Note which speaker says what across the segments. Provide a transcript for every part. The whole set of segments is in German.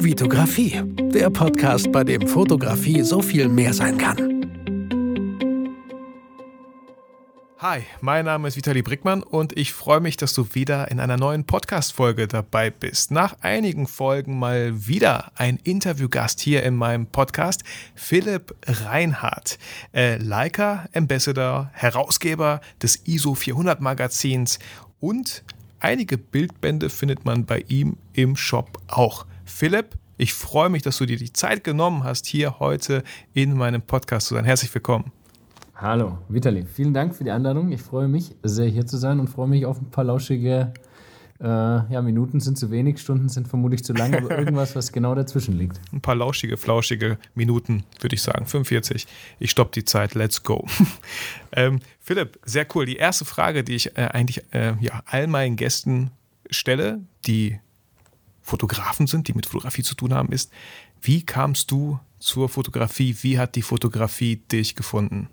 Speaker 1: Vitografie, der Podcast, bei dem Fotografie so viel mehr sein kann.
Speaker 2: Hi, mein Name ist Vitali Brickmann und ich freue mich, dass du wieder in einer neuen Podcast-Folge dabei bist. Nach einigen Folgen mal wieder ein Interviewgast hier in meinem Podcast, Philipp Reinhardt, äh, Leica Ambassador, Herausgeber des ISO 400 Magazins und einige Bildbände findet man bei ihm im Shop auch. Philipp, ich freue mich, dass du dir die Zeit genommen hast, hier heute in meinem Podcast zu sein. Herzlich willkommen.
Speaker 3: Hallo, Vitali. Vielen Dank für die Einladung. Ich freue mich sehr, hier zu sein und freue mich auf ein paar lauschige äh, ja, Minuten sind zu wenig, Stunden sind vermutlich zu lang, aber irgendwas, was genau dazwischen liegt.
Speaker 2: Ein paar lauschige, flauschige Minuten, würde ich sagen. 45. Ich stoppe die Zeit. Let's go. ähm, Philipp, sehr cool. Die erste Frage, die ich äh, eigentlich äh, ja, all meinen Gästen stelle, die Fotografen sind, die mit Fotografie zu tun haben, ist, wie kamst du zur Fotografie? Wie hat die Fotografie dich gefunden?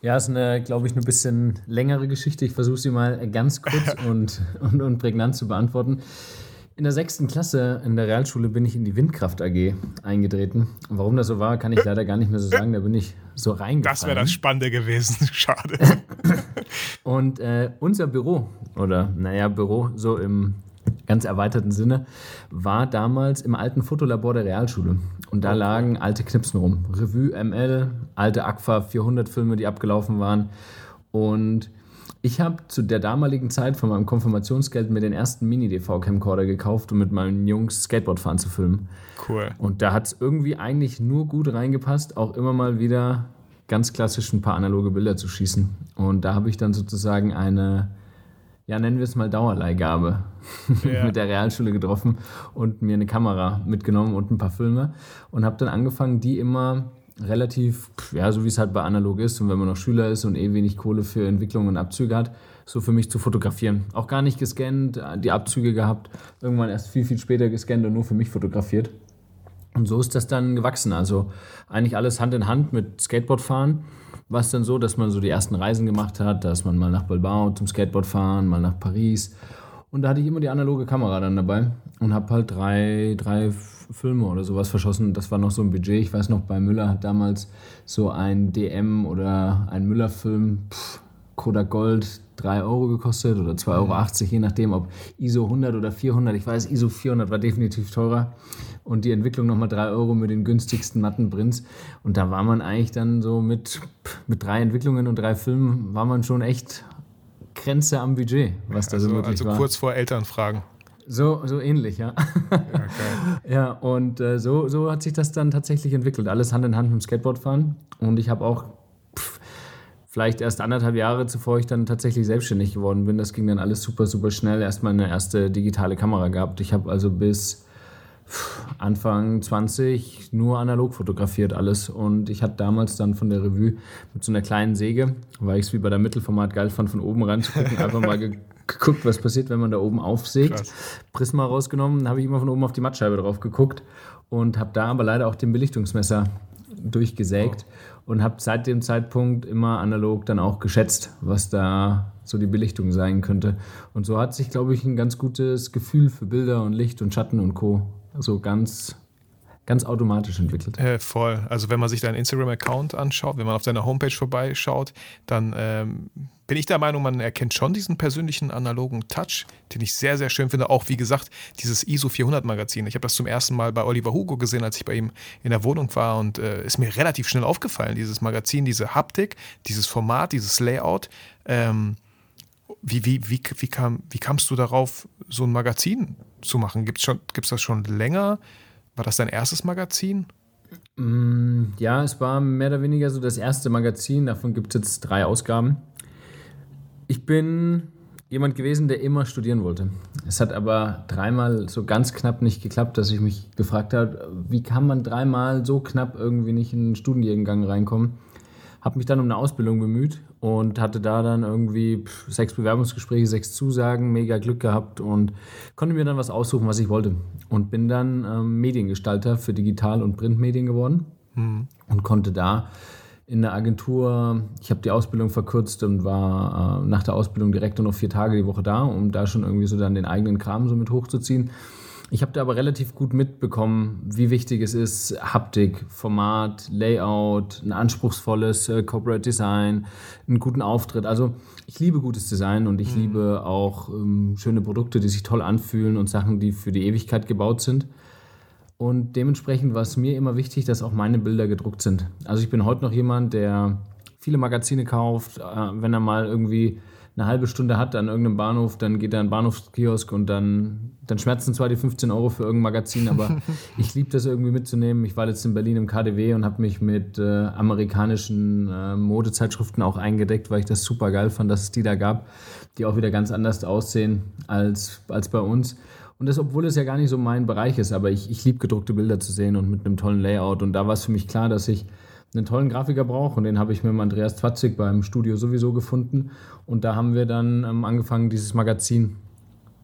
Speaker 3: Ja, ist eine, glaube ich, eine bisschen längere Geschichte. Ich versuche sie mal ganz kurz und, und, und prägnant zu beantworten. In der sechsten Klasse in der Realschule bin ich in die Windkraft AG eingetreten. Und warum das so war, kann ich leider gar nicht mehr so sagen. Da bin ich so reingefallen.
Speaker 2: Das wäre das Spannende gewesen. Schade.
Speaker 3: Und äh, unser Büro, oder naja, Büro, so im ganz erweiterten Sinne, war damals im alten Fotolabor der Realschule. Und da lagen alte Knipsen rum. Revue ML, alte Agfa 400 Filme, die abgelaufen waren. Und ich habe zu der damaligen Zeit von meinem Konfirmationsgeld mir den ersten Mini-DV-Camcorder gekauft, um mit meinen Jungs Skateboardfahren zu filmen.
Speaker 2: Cool.
Speaker 3: Und da hat es irgendwie eigentlich nur gut reingepasst, auch immer mal wieder ganz klassisch ein paar analoge Bilder zu schießen. Und da habe ich dann sozusagen eine ja, nennen wir es mal Dauerleihgabe ja. mit der Realschule getroffen und mir eine Kamera mitgenommen und ein paar Filme und habe dann angefangen, die immer relativ, ja, so wie es halt bei analog ist und wenn man noch Schüler ist und eh wenig Kohle für Entwicklung und Abzüge hat, so für mich zu fotografieren. Auch gar nicht gescannt, die Abzüge gehabt, irgendwann erst viel, viel später gescannt und nur für mich fotografiert. Und so ist das dann gewachsen. Also eigentlich alles Hand in Hand mit Skateboardfahren war es dann so, dass man so die ersten Reisen gemacht hat, dass man mal nach Bilbao zum Skateboard fahren, mal nach Paris. Und da hatte ich immer die analoge Kamera dann dabei und habe halt drei, drei Filme oder sowas verschossen. Das war noch so ein Budget. Ich weiß noch, bei Müller hat damals so ein DM oder ein Müller-Film, Kodak Gold, 3 Euro gekostet oder 2,80 Euro, je nachdem, ob ISO 100 oder 400. Ich weiß, ISO 400 war definitiv teurer und die Entwicklung nochmal 3 Euro mit den günstigsten Mattenprints. Und da war man eigentlich dann so mit, mit drei Entwicklungen und drei Filmen, war man schon echt Grenze am Budget, was da
Speaker 2: also,
Speaker 3: so möglich
Speaker 2: also
Speaker 3: war.
Speaker 2: Also kurz vor Elternfragen.
Speaker 3: So, so ähnlich, ja. Ja, geil. ja und äh, so, so hat sich das dann tatsächlich entwickelt. Alles Hand in Hand mit dem Skateboardfahren. Und ich habe auch vielleicht erst anderthalb Jahre zuvor ich dann tatsächlich selbstständig geworden bin. Das ging dann alles super, super schnell. Erstmal eine erste digitale Kamera gehabt. Ich habe also bis Anfang 20 nur analog fotografiert alles. Und ich hatte damals dann von der Revue mit so einer kleinen Säge, weil ich es wie bei der Mittelformat geil fand, von oben ranzugucken, einfach mal ge geguckt, was passiert, wenn man da oben aufsägt. Krass. Prisma rausgenommen, habe ich immer von oben auf die Mattscheibe drauf geguckt und habe da aber leider auch den Belichtungsmesser durchgesägt oh. Und habe seit dem Zeitpunkt immer analog dann auch geschätzt, was da so die Belichtung sein könnte. Und so hat sich, glaube ich, ein ganz gutes Gefühl für Bilder und Licht und Schatten und Co so ganz, ganz automatisch entwickelt.
Speaker 2: Äh, voll. Also wenn man sich deinen Instagram-Account anschaut, wenn man auf deiner Homepage vorbeischaut, dann ähm, bin ich der Meinung, man erkennt schon diesen persönlichen analogen Touch, den ich sehr, sehr schön finde. Auch wie gesagt, dieses ISO 400 Magazin. Ich habe das zum ersten Mal bei Oliver Hugo gesehen, als ich bei ihm in der Wohnung war und äh, ist mir relativ schnell aufgefallen, dieses Magazin, diese Haptik, dieses Format, dieses Layout. Ähm, wie, wie, wie, wie, kam, wie kamst du darauf, so ein Magazin zu machen? Gibt es das schon länger? War das dein erstes Magazin?
Speaker 3: Mm, ja, es war mehr oder weniger so das erste Magazin. Davon gibt es jetzt drei Ausgaben. Ich bin jemand gewesen, der immer studieren wollte. Es hat aber dreimal so ganz knapp nicht geklappt, dass ich mich gefragt habe, wie kann man dreimal so knapp irgendwie nicht in einen Studiengang reinkommen? Habe mich dann um eine Ausbildung bemüht und hatte da dann irgendwie sechs Bewerbungsgespräche, sechs Zusagen, mega Glück gehabt und konnte mir dann was aussuchen, was ich wollte. Und bin dann ähm, Mediengestalter für Digital- und Printmedien geworden mhm. und konnte da in der Agentur, ich habe die Ausbildung verkürzt und war äh, nach der Ausbildung direkt nur noch vier Tage die Woche da, um da schon irgendwie so dann den eigenen Kram so mit hochzuziehen Ich habe da aber relativ gut mitbekommen, wie wichtig es ist, Haptik, Format, Layout, ein anspruchsvolles äh, Corporate Design, einen guten Auftritt. Also ich liebe gutes Design und ich mhm. liebe auch ähm, schöne Produkte, die sich toll anfühlen und Sachen, die für die Ewigkeit gebaut sind. Und dementsprechend war es mir immer wichtig, dass auch meine Bilder gedruckt sind. Also ich bin heute noch jemand, der viele Magazine kauft, äh, wenn er mal irgendwie eine halbe Stunde hat an irgendeinem Bahnhof, dann geht er in den Bahnhofskiosk und dann, dann schmerzen zwar die 15 Euro für irgendein Magazin, aber ich liebe das irgendwie mitzunehmen. Ich war jetzt in Berlin im KDW und habe mich mit äh, amerikanischen äh, Modezeitschriften auch eingedeckt, weil ich das super geil fand, dass es die da gab, die auch wieder ganz anders aussehen als, als bei uns. Und das, obwohl es ja gar nicht so mein Bereich ist, aber ich, ich liebe gedruckte Bilder zu sehen und mit einem tollen Layout. Und da war es für mich klar, dass ich einen tollen Grafiker brauche und den habe ich mit dem Andreas Twatzig beim Studio sowieso gefunden. Und da haben wir dann ähm, angefangen, dieses Magazin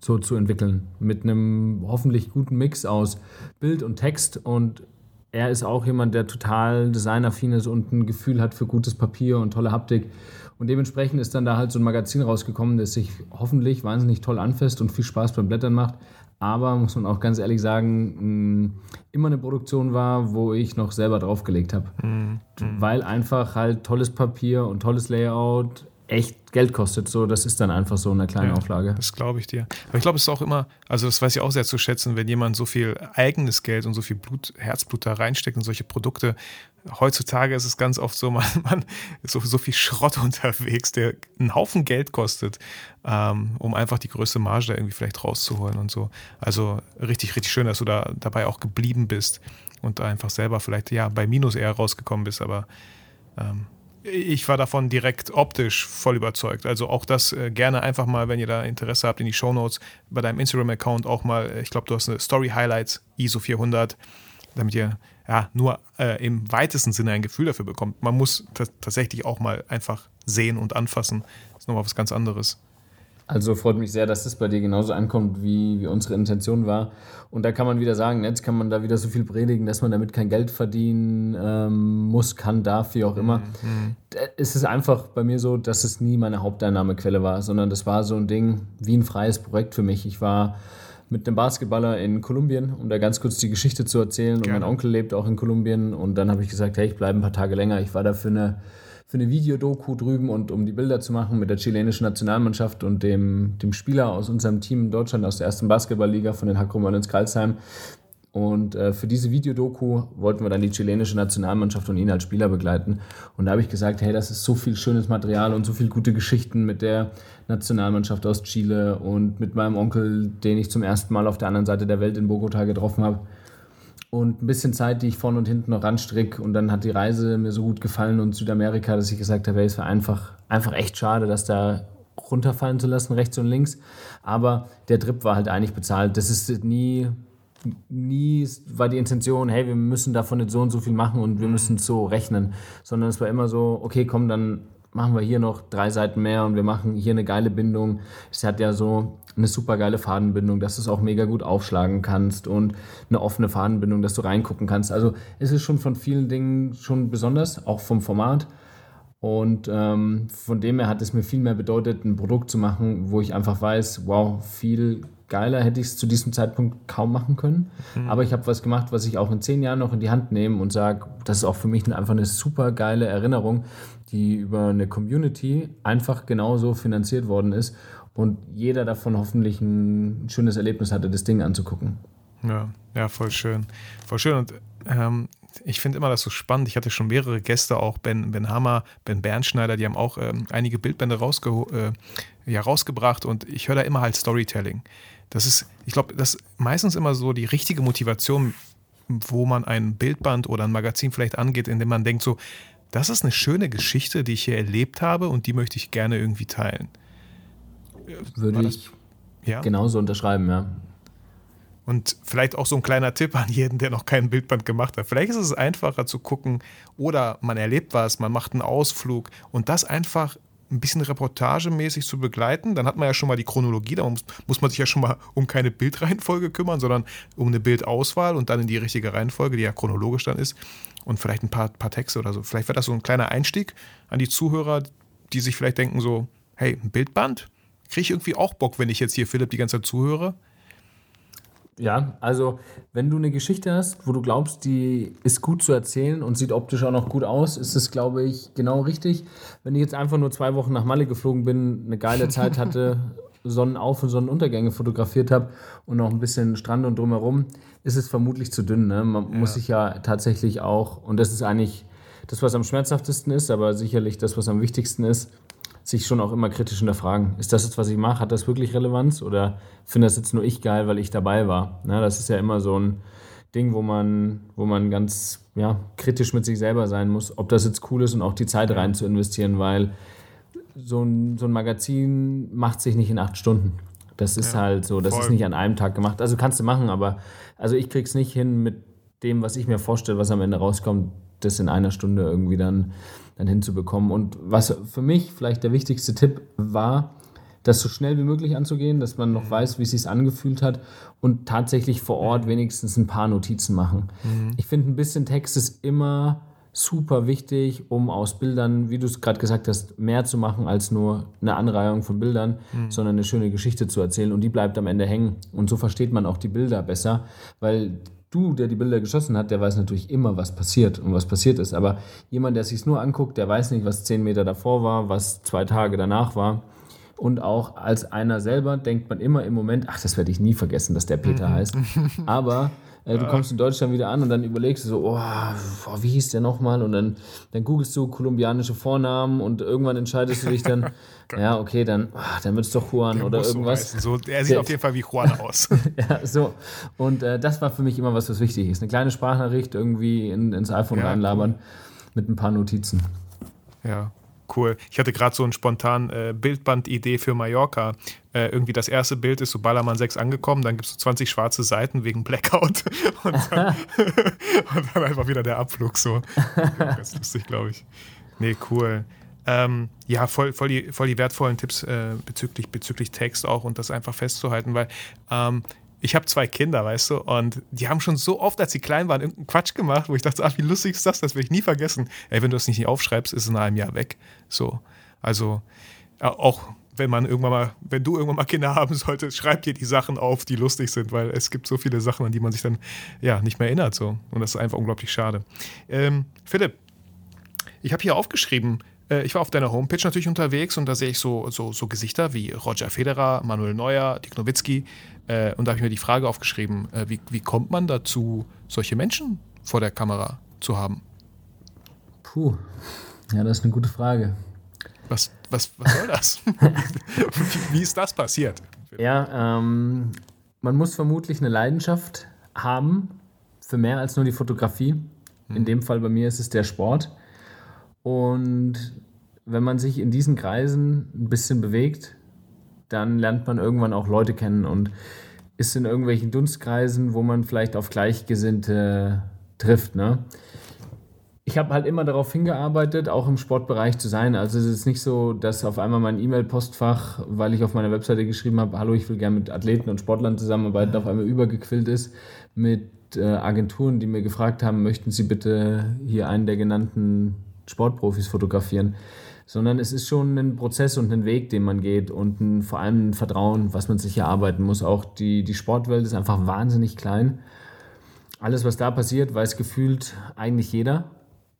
Speaker 3: so zu entwickeln. Mit einem hoffentlich guten Mix aus Bild und Text. Und er ist auch jemand, der total designaffin ist und ein Gefühl hat für gutes Papier und tolle Haptik. Und dementsprechend ist dann da halt so ein Magazin rausgekommen, das sich hoffentlich wahnsinnig toll anfasst und viel Spaß beim Blättern macht, aber muss man auch ganz ehrlich sagen, mm, immer eine Produktion war, wo ich noch selber draufgelegt habe. Mhm. Weil einfach halt tolles Papier und tolles Layout echt Geld kostet. So, das ist dann einfach so eine kleine ja, Auflage.
Speaker 2: Das glaube ich dir. Aber ich glaube, es ist auch immer, also das weiß ich auch sehr zu schätzen, wenn jemand so viel eigenes Geld und so viel Blut, Herzblut da reinsteckt in solche Produkte. Heutzutage ist es ganz oft so, man, man so, so viel Schrott unterwegs, der einen Haufen Geld kostet, ähm, um einfach die größte Marge da irgendwie vielleicht rauszuholen und so. Also richtig, richtig schön, dass du da dabei auch geblieben bist und einfach selber vielleicht ja bei Minus eher rausgekommen bist, aber ähm, ich war davon direkt optisch voll überzeugt. Also auch das äh, gerne einfach mal, wenn ihr da Interesse habt, in die Shownotes bei deinem Instagram-Account auch mal, äh, ich glaube, du hast eine Story Highlights ISO 400, damit ihr ja nur äh, im weitesten Sinne ein Gefühl dafür bekommt. Man muss tatsächlich auch mal einfach sehen und anfassen. Das ist nochmal was ganz anderes.
Speaker 3: Also freut mich sehr, dass das bei dir genauso ankommt, wie, wie unsere Intention war. Und da kann man wieder sagen, jetzt kann man da wieder so viel predigen, dass man damit kein Geld verdienen ähm, muss, kann, darf, wie auch immer. Mhm. Es ist einfach bei mir so, dass es nie meine Haupteinnahmequelle war, sondern das war so ein Ding wie ein freies Projekt für mich. Ich war mit einem Basketballer in Kolumbien, um da ganz kurz die Geschichte zu erzählen. Gerne. Und mein Onkel lebt auch in Kolumbien. Und dann habe ich gesagt, hey, ich bleibe ein paar Tage länger. Ich war da für eine für eine Videodoku drüben und um die Bilder zu machen mit der chilenischen Nationalmannschaft und dem, dem Spieler aus unserem Team in Deutschland aus der ersten Basketballliga von den Hackrum ins Karlsheim. Und äh, für diese Videodoku wollten wir dann die chilenische Nationalmannschaft und ihn als Spieler begleiten. Und da habe ich gesagt, hey, das ist so viel schönes Material und so viele gute Geschichten mit der Nationalmannschaft aus Chile und mit meinem Onkel, den ich zum ersten Mal auf der anderen Seite der Welt in Bogota getroffen habe und ein bisschen Zeit, die ich vorne und hinten noch ranstricke. Und dann hat die Reise mir so gut gefallen und Südamerika, dass ich gesagt habe, hey, es war einfach, einfach echt schade, dass da runterfallen zu lassen, rechts und links. Aber der Trip war halt eigentlich bezahlt. Das ist nie, nie war die Intention, hey, wir müssen davon nicht so und so viel machen und wir müssen so rechnen. Sondern es war immer so, okay, komm, dann machen wir hier noch drei Seiten mehr und wir machen hier eine geile Bindung. Es hat ja so eine super geile Fadenbindung, dass du es auch mega gut aufschlagen kannst und eine offene Fadenbindung, dass du reingucken kannst. Also es ist schon von vielen Dingen schon besonders, auch vom Format. Und ähm, von dem her hat es mir viel mehr bedeutet, ein Produkt zu machen, wo ich einfach weiß, wow, viel geiler hätte ich es zu diesem Zeitpunkt kaum machen können. Mhm. Aber ich habe was gemacht, was ich auch in zehn Jahren noch in die Hand nehme und sage, das ist auch für mich einfach eine super geile Erinnerung, die über eine Community einfach genauso finanziert worden ist und jeder davon hoffentlich ein schönes Erlebnis hatte, das Ding anzugucken.
Speaker 2: Ja, ja, voll schön. Voll schön. Und ähm, ich finde immer das so spannend. Ich hatte schon mehrere Gäste, auch Ben, ben Hammer, Ben Bernschneider, die haben auch ähm, einige Bildbände äh, ja, rausgebracht und ich höre da immer halt Storytelling. Das ist, ich glaube, das ist meistens immer so die richtige Motivation, wo man ein Bildband oder ein Magazin vielleicht angeht, indem man denkt so, das ist eine schöne Geschichte, die ich hier erlebt habe und die möchte ich gerne irgendwie teilen.
Speaker 3: Würde ich ja? genauso unterschreiben, ja.
Speaker 2: Und vielleicht auch so ein kleiner Tipp an jeden, der noch kein Bildband gemacht hat. Vielleicht ist es einfacher zu gucken oder man erlebt was, man macht einen Ausflug und das einfach ein bisschen reportagemäßig zu begleiten. Dann hat man ja schon mal die Chronologie, da muss, muss man sich ja schon mal um keine Bildreihenfolge kümmern, sondern um eine Bildauswahl und dann in die richtige Reihenfolge, die ja chronologisch dann ist. Und vielleicht ein paar, paar Texte oder so. Vielleicht wäre das so ein kleiner Einstieg an die Zuhörer, die sich vielleicht denken so, hey, ein Bildband? kriege ich irgendwie auch Bock, wenn ich jetzt hier Philipp die ganze Zeit zuhöre.
Speaker 3: Ja, also wenn du eine Geschichte hast, wo du glaubst, die ist gut zu erzählen und sieht optisch auch noch gut aus, ist es, glaube ich, genau richtig. Wenn ich jetzt einfach nur zwei Wochen nach Malle geflogen bin, eine geile Zeit hatte, Sonnenauf- und Sonnenuntergänge fotografiert habe und noch ein bisschen Strand und drumherum, ist es vermutlich zu dünn. Ne? Man ja. muss sich ja tatsächlich auch, und das ist eigentlich das, was am schmerzhaftesten ist, aber sicherlich das, was am wichtigsten ist, sich schon auch immer kritisch hinterfragen. Ist das jetzt, was ich mache, hat das wirklich Relevanz oder finde das jetzt nur ich geil, weil ich dabei war? Ne? Das ist ja immer so ein Ding, wo man, wo man ganz ja, kritisch mit sich selber sein muss, ob das jetzt cool ist und auch die Zeit rein zu investieren, weil so ein, so ein Magazin macht sich nicht in acht Stunden. Das ist ja, halt so, das voll. ist nicht an einem Tag gemacht. Also kannst du machen, aber also ich krieg's nicht hin mit dem, was ich mir vorstelle, was am Ende rauskommt, das in einer Stunde irgendwie dann, dann hinzubekommen. Und was für mich vielleicht der wichtigste Tipp war, das so schnell wie möglich anzugehen, dass man noch mhm. weiß, wie es sich angefühlt hat und tatsächlich vor Ort wenigstens ein paar Notizen machen. Mhm. Ich finde, ein bisschen Text ist immer super wichtig, um aus Bildern, wie du es gerade gesagt hast, mehr zu machen als nur eine Anreihung von Bildern, mhm. sondern eine schöne Geschichte zu erzählen und die bleibt am Ende hängen. Und so versteht man auch die Bilder besser, weil du, der die Bilder geschossen hat, der weiß natürlich immer, was passiert und was passiert ist. Aber jemand, der sich nur anguckt, der weiß nicht, was zehn Meter davor war, was zwei Tage danach war. Und auch als einer selber denkt man immer im Moment, ach, das werde ich nie vergessen, dass der Peter mhm. heißt. Aber du kommst in Deutschland wieder an und dann überlegst du so, oh, oh wie hieß der nochmal? Und dann, dann googelst du kolumbianische Vornamen und irgendwann entscheidest du dich dann, ja, okay, dann, oh, dann wird es doch Juan der oder irgendwas.
Speaker 2: So, er sieht der, auf jeden Fall wie Juan aus.
Speaker 3: ja, so. Und äh, das war für mich immer was, was wichtig ist. Eine kleine Sprachnachricht irgendwie in, ins iPhone ja, reinlabern cool. mit ein paar Notizen.
Speaker 2: Ja, cool. Ich hatte gerade so eine spontan äh, Bildband-Idee für Mallorca. Äh, irgendwie das erste Bild ist so Ballermann 6 angekommen, dann gibt es so 20 schwarze Seiten wegen Blackout und dann, und dann einfach wieder der Abflug so. Ganz lustig, glaube ich. Nee, cool. Ähm, ja, voll, voll, die, voll die wertvollen Tipps äh, bezüglich, bezüglich Text auch und das einfach festzuhalten, weil ähm, ich habe zwei Kinder, weißt du, und die haben schon so oft, als sie klein waren, irgendeinen Quatsch gemacht, wo ich dachte, ach, wie lustig ist das, das will ich nie vergessen. Ey, wenn du das nicht aufschreibst, ist es in einem Jahr weg. So, also auch wenn man irgendwann mal, wenn du irgendwann mal Kinder haben solltest, schreib dir die Sachen auf, die lustig sind, weil es gibt so viele Sachen, an die man sich dann ja nicht mehr erinnert, so und das ist einfach unglaublich schade. Ähm, Philipp, ich habe hier aufgeschrieben, äh, ich war auf deiner Homepage natürlich unterwegs und da sehe ich so, so, so Gesichter wie Roger Federer, Manuel Neuer, Dick Nowitzki. Äh, und da habe ich mir die Frage aufgeschrieben, äh, wie, wie kommt man dazu, solche Menschen vor der Kamera zu haben?
Speaker 3: Puh, ja, das ist eine gute Frage.
Speaker 2: Was, was, was soll das? wie ist das passiert?
Speaker 3: Ja, ähm, man muss vermutlich eine Leidenschaft haben für mehr als nur die Fotografie. In hm. dem Fall bei mir ist es der Sport. Und wenn man sich in diesen Kreisen ein bisschen bewegt, dann lernt man irgendwann auch Leute kennen und ist in irgendwelchen Dunstkreisen, wo man vielleicht auf Gleichgesinnte trifft. Ne? Ich habe halt immer darauf hingearbeitet, auch im Sportbereich zu sein. Also es ist nicht so, dass auf einmal mein E-Mail-Postfach, weil ich auf meiner Webseite geschrieben habe, hallo, ich will gerne mit Athleten und Sportlern zusammenarbeiten, auf einmal übergequillt ist mit äh, Agenturen, die mir gefragt haben, möchten Sie bitte hier einen der genannten Sportprofis fotografieren, sondern es ist schon ein Prozess und ein Weg, den man geht und ein, vor allem ein Vertrauen, was man sich erarbeiten muss. Auch die, die Sportwelt ist einfach wahnsinnig klein. Alles, was da passiert, weiß gefühlt eigentlich jeder.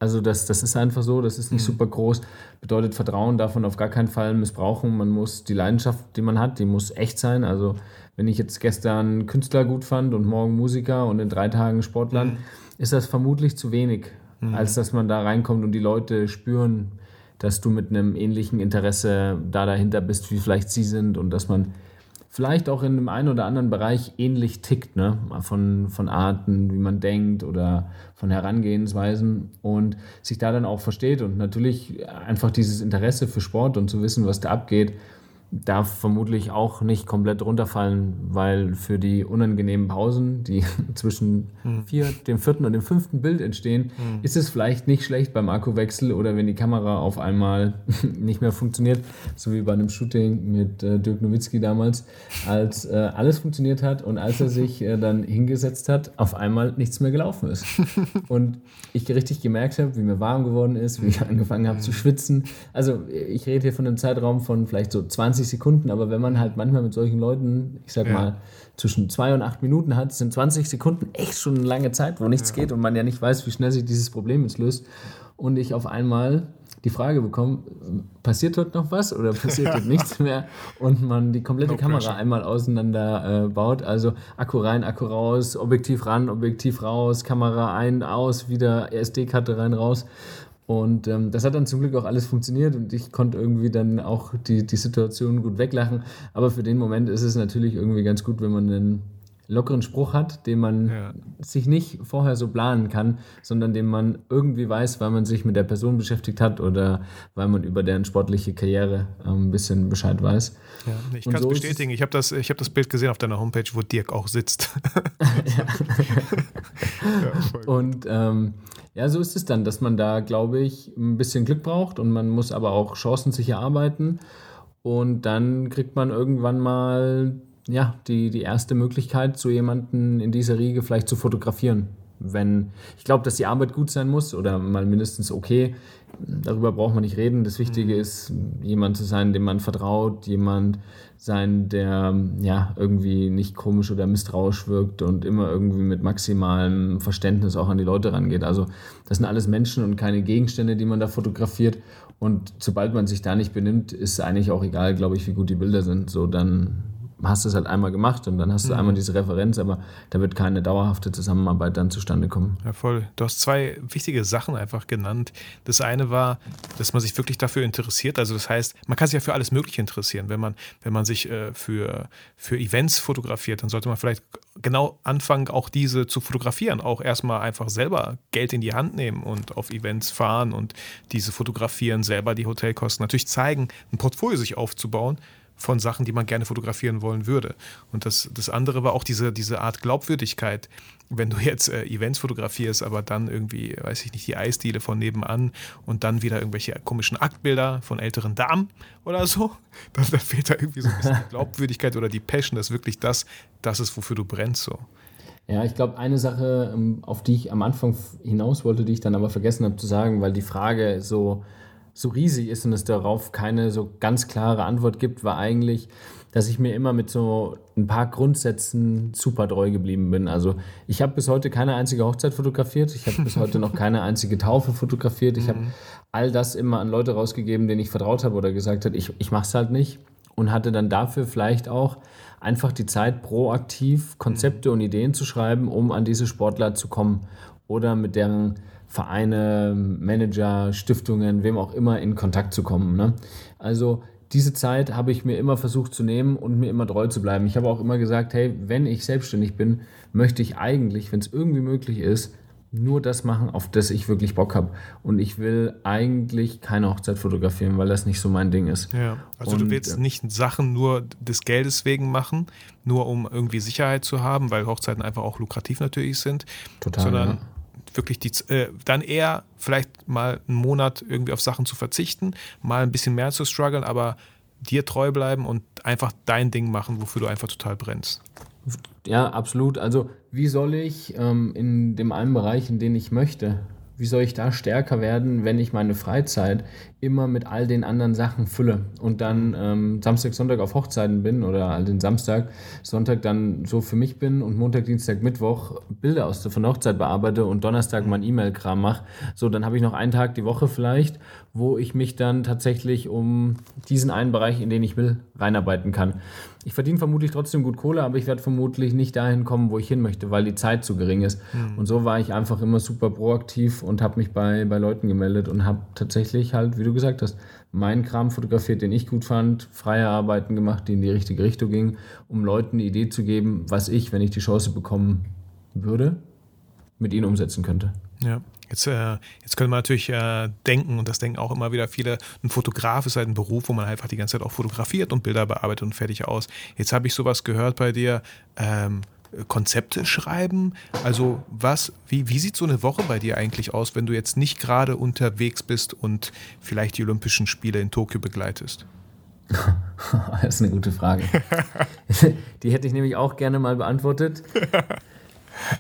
Speaker 3: Also das, das ist einfach so, das ist nicht mhm. super groß, bedeutet Vertrauen davon auf gar keinen Fall missbrauchen. Man muss die Leidenschaft, die man hat, die muss echt sein. Also wenn ich jetzt gestern Künstler gut fand und morgen Musiker und in drei Tagen Sportland, mhm. ist das vermutlich zu wenig mhm. als dass man da reinkommt und die Leute spüren, dass du mit einem ähnlichen Interesse da dahinter bist, wie vielleicht sie sind und dass man vielleicht auch in dem einen oder anderen Bereich ähnlich tickt, ne? von, von Arten, wie man denkt oder von Herangehensweisen und sich da dann auch versteht und natürlich einfach dieses Interesse für Sport und zu wissen, was da abgeht, darf vermutlich auch nicht komplett runterfallen, weil für die unangenehmen Pausen, die zwischen mhm. vier, dem vierten und dem fünften Bild entstehen, mhm. ist es vielleicht nicht schlecht beim Akkuwechsel oder wenn die Kamera auf einmal nicht mehr funktioniert, so wie bei einem Shooting mit äh, Dirk Nowitzki damals, als äh, alles funktioniert hat und als er sich äh, dann hingesetzt hat, auf einmal nichts mehr gelaufen ist. und ich richtig gemerkt habe, wie mir warm geworden ist, wie ich angefangen habe zu mhm. schwitzen. Also ich rede hier von einem Zeitraum von vielleicht so 20 20 Sekunden, aber wenn man halt manchmal mit solchen Leuten, ich sag
Speaker 2: Ja.
Speaker 3: mal, zwischen zwei und acht Minuten hat, sind 20 Sekunden echt schon eine lange Zeit, wo nichts geht und man ja nicht weiß, wie schnell sich dieses Problem jetzt löst. Und ich auf einmal die Frage bekomme, passiert dort noch was oder passiert dort nichts mehr? Und man die komplette
Speaker 2: No
Speaker 3: Kamera
Speaker 2: pressure.
Speaker 3: einmal auseinander äh, baut. Also Akku rein, Akku raus, Objektiv ran, Objektiv raus, Kamera ein, aus, wieder SD-Karte rein, raus. Und ähm, das hat dann zum Glück auch alles funktioniert und ich konnte irgendwie dann auch die, die Situation gut weglachen. Aber für den Moment ist es natürlich irgendwie ganz gut, wenn man einen lockeren Spruch hat, den man
Speaker 2: Ja.
Speaker 3: sich nicht vorher so planen kann, sondern den man irgendwie weiß, weil man sich mit der Person beschäftigt hat oder weil man über deren sportliche Karriere ähm, ein bisschen Bescheid weiß.
Speaker 2: Ja, ich kann es
Speaker 3: so es-
Speaker 2: bestätigen. Ich habe das, ich hab das Bild gesehen auf deiner Homepage, wo Dirk auch sitzt. ja.
Speaker 3: Und ähm, ja, so ist es dann, dass man da, glaube ich, ein bisschen Glück braucht und man muss aber auch Chancen sich erarbeiten. Und dann kriegt man irgendwann mal ja, die, die erste Möglichkeit, so jemanden in dieser Riege vielleicht zu fotografieren. Wenn ich glaube, dass die Arbeit gut sein muss oder mal mindestens okay, darüber braucht man nicht reden. Das Wichtige ist, jemand zu sein, dem man vertraut, jemand sein, der ja irgendwie nicht komisch oder misstrauisch wirkt und immer irgendwie mit maximalem Verständnis auch an die Leute rangeht. Also das sind alles Menschen und keine Gegenstände, die man da fotografiert. Und sobald man sich da nicht benimmt, ist eigentlich auch egal, glaube ich, wie gut die Bilder sind. So dann hast du es halt einmal gemacht und dann hast du einmal diese Referenz, aber da wird keine dauerhafte Zusammenarbeit dann zustande kommen.
Speaker 2: Ja, voll. Du hast zwei wichtige Sachen einfach genannt. Das eine war, dass man sich wirklich dafür interessiert. Also das heißt, man kann sich ja für alles Mögliche interessieren. Wenn man, wenn man sich äh, für, für Events fotografiert, dann sollte man vielleicht genau anfangen, auch diese zu fotografieren. Auch erstmal einfach selber Geld in die Hand nehmen und auf Events fahren und diese fotografieren, selber die Hotelkosten. Natürlich zeigen, ein Portfolio sich aufzubauen von Sachen, die man gerne fotografieren wollen würde. Und das, das andere war auch diese, diese Art Glaubwürdigkeit. Wenn du jetzt äh, Events fotografierst, aber dann irgendwie, weiß ich nicht, die Eisdiele von nebenan und dann wieder irgendwelche komischen Aktbilder von älteren Damen oder so, dann, dann fehlt da irgendwie so ein bisschen die Glaubwürdigkeit oder die Passion, dass wirklich das, das ist, wofür du brennst. So.
Speaker 3: Ja, ich glaube, eine Sache, ähm, auf die ich am Anfang hinaus wollte, die ich dann aber vergessen habe zu sagen, weil die Frage so, so riesig ist und es darauf keine so ganz klare Antwort gibt, war eigentlich, dass ich mir immer mit so ein paar Grundsätzen super treu geblieben bin. Also ich habe bis heute keine einzige Hochzeit fotografiert, ich habe bis heute noch keine einzige Taufe fotografiert, ich habe all das immer an Leute rausgegeben, denen ich vertraut habe oder gesagt habe, ich, ich mache es halt nicht. Und hatte dann dafür vielleicht auch einfach die Zeit, proaktiv Konzepte und Ideen zu schreiben, um an diese Sportler zu kommen oder mit deren Vereine, Manager, Stiftungen, wem auch immer in Kontakt zu kommen. Ne? Also diese Zeit habe ich mir immer versucht zu nehmen und mir immer treu zu bleiben. Ich habe auch immer gesagt, hey, wenn ich selbstständig bin, möchte ich eigentlich, wenn es irgendwie möglich ist, nur das machen, auf das ich wirklich Bock habe. Und ich will eigentlich keine Hochzeit fotografieren, weil das nicht so mein Ding ist.
Speaker 2: Ja. Also du
Speaker 3: Und,
Speaker 2: willst
Speaker 3: äh,
Speaker 2: nicht Sachen nur des Geldes wegen machen, nur um irgendwie Sicherheit zu haben, weil Hochzeiten einfach auch lukrativ natürlich sind,
Speaker 3: Total,
Speaker 2: sondern
Speaker 3: ja.
Speaker 2: Wirklich die, äh, dann eher vielleicht mal einen Monat irgendwie auf Sachen zu verzichten, mal ein bisschen mehr zu strugglen, aber dir treu bleiben und einfach dein Ding machen, wofür du einfach total brennst.
Speaker 3: Ja, absolut. Also, wie soll ich ähm, in dem einen Bereich, in den ich möchte, wie soll ich da stärker werden, wenn ich meine Freizeit immer mit all den anderen Sachen fülle und dann ähm, Samstag, Sonntag auf Hochzeiten bin oder all den Samstag, Sonntag dann so für mich bin und Montag, Dienstag, Mittwoch Bilder aus der von der Hochzeit bearbeite und Donnerstag mein E-Mail-Kram mache. So, dann habe ich noch einen Tag die Woche vielleicht, wo ich mich dann tatsächlich um diesen einen Bereich, in den ich will, reinarbeiten kann. Ich verdiene vermutlich trotzdem gut Kohle, aber ich werde vermutlich nicht dahin kommen, wo ich hin möchte, weil die Zeit zu gering ist. Und so war ich einfach immer super proaktiv und habe mich bei, bei Leuten gemeldet und habe tatsächlich halt, wie du gesagt hast, meinen Kram fotografiert, den ich gut fand, freie Arbeiten gemacht, die in die richtige Richtung gingen, um Leuten die Idee zu geben, was ich, wenn ich die Chance bekommen würde, mit ihnen umsetzen könnte.
Speaker 2: Ja. Jetzt, äh, jetzt können wir natürlich äh, denken, und das denken auch immer wieder viele, ein Fotograf ist halt ein Beruf, wo man einfach die ganze Zeit auch fotografiert und Bilder bearbeitet und fertig aus. Jetzt habe ich sowas gehört bei dir, ähm, Konzepte schreiben. Also was, wie, wie sieht so eine Woche bei dir eigentlich aus, wenn du jetzt nicht gerade unterwegs bist und vielleicht die Olympischen Spiele in Tokio begleitest?
Speaker 3: Das ist eine gute Frage. Die hätte ich nämlich auch gerne mal beantwortet.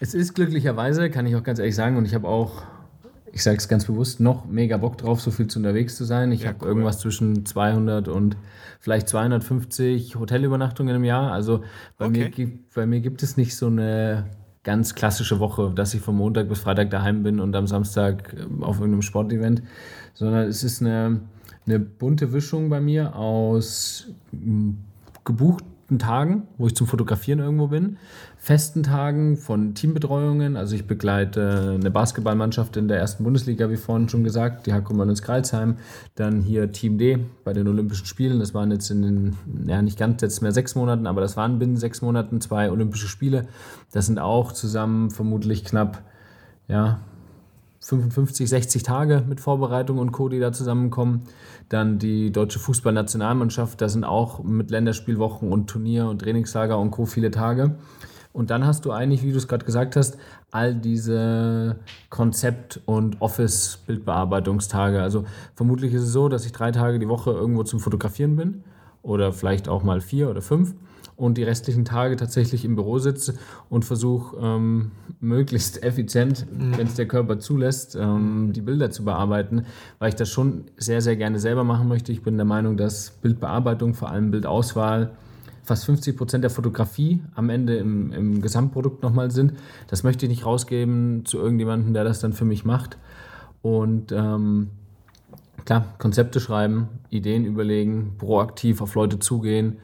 Speaker 3: Es ist glücklicherweise, kann ich auch ganz ehrlich sagen, und ich habe auch, ich sage es ganz bewusst, noch mega Bock drauf, so viel zu unterwegs zu sein. Ich ja, habe cool. irgendwas zwischen 200 und vielleicht 250 Hotelübernachtungen im Jahr. Also bei, okay. mir, bei mir gibt es nicht so eine ganz klassische Woche, dass ich von Montag bis Freitag daheim bin und am Samstag ähm, auf irgendeinem Sportevent, sondern es ist eine, eine bunte Wischung bei mir aus hm, gebuchten Tagen, wo ich zum Fotografieren irgendwo bin, festen Tagen von Teambetreuungen. Also ich begleite eine Basketballmannschaft in der ersten Bundesliga, wie vorhin schon gesagt, die Hakkumann ins Kreilsheim. Dann hier Team D bei den Olympischen Spielen. Das waren jetzt in den, ja nicht ganz jetzt mehr sechs Monaten, aber das waren binnen sechs Monaten zwei Olympische Spiele. Das sind auch zusammen vermutlich knapp, ja, 55, 60 Tage mit Vorbereitung und Co., die da zusammenkommen. Dann die deutsche Fußballnationalmannschaft, da sind auch mit Länderspielwochen und Turnier und Trainingslager und Co. viele Tage. Und dann hast du eigentlich, wie du es gerade gesagt hast, all diese Konzept- und Office-Bildbearbeitungstage. Also vermutlich ist es so, dass ich drei Tage die Woche irgendwo zum Fotografieren bin oder vielleicht auch mal vier oder fünf und die restlichen Tage tatsächlich im Büro sitze und versuche ähm, möglichst effizient, mhm. wenn es der Körper zulässt, ähm, die Bilder zu bearbeiten, weil ich das schon sehr, sehr gerne selber machen möchte. Ich bin der Meinung, dass Bildbearbeitung, vor allem Bildauswahl, fast 50 Prozent der Fotografie am Ende im, im Gesamtprodukt nochmal sind. Das möchte ich nicht rausgeben zu irgendjemandem, der das dann für mich macht. Und ähm, klar, Konzepte schreiben, Ideen überlegen, proaktiv auf Leute zugehen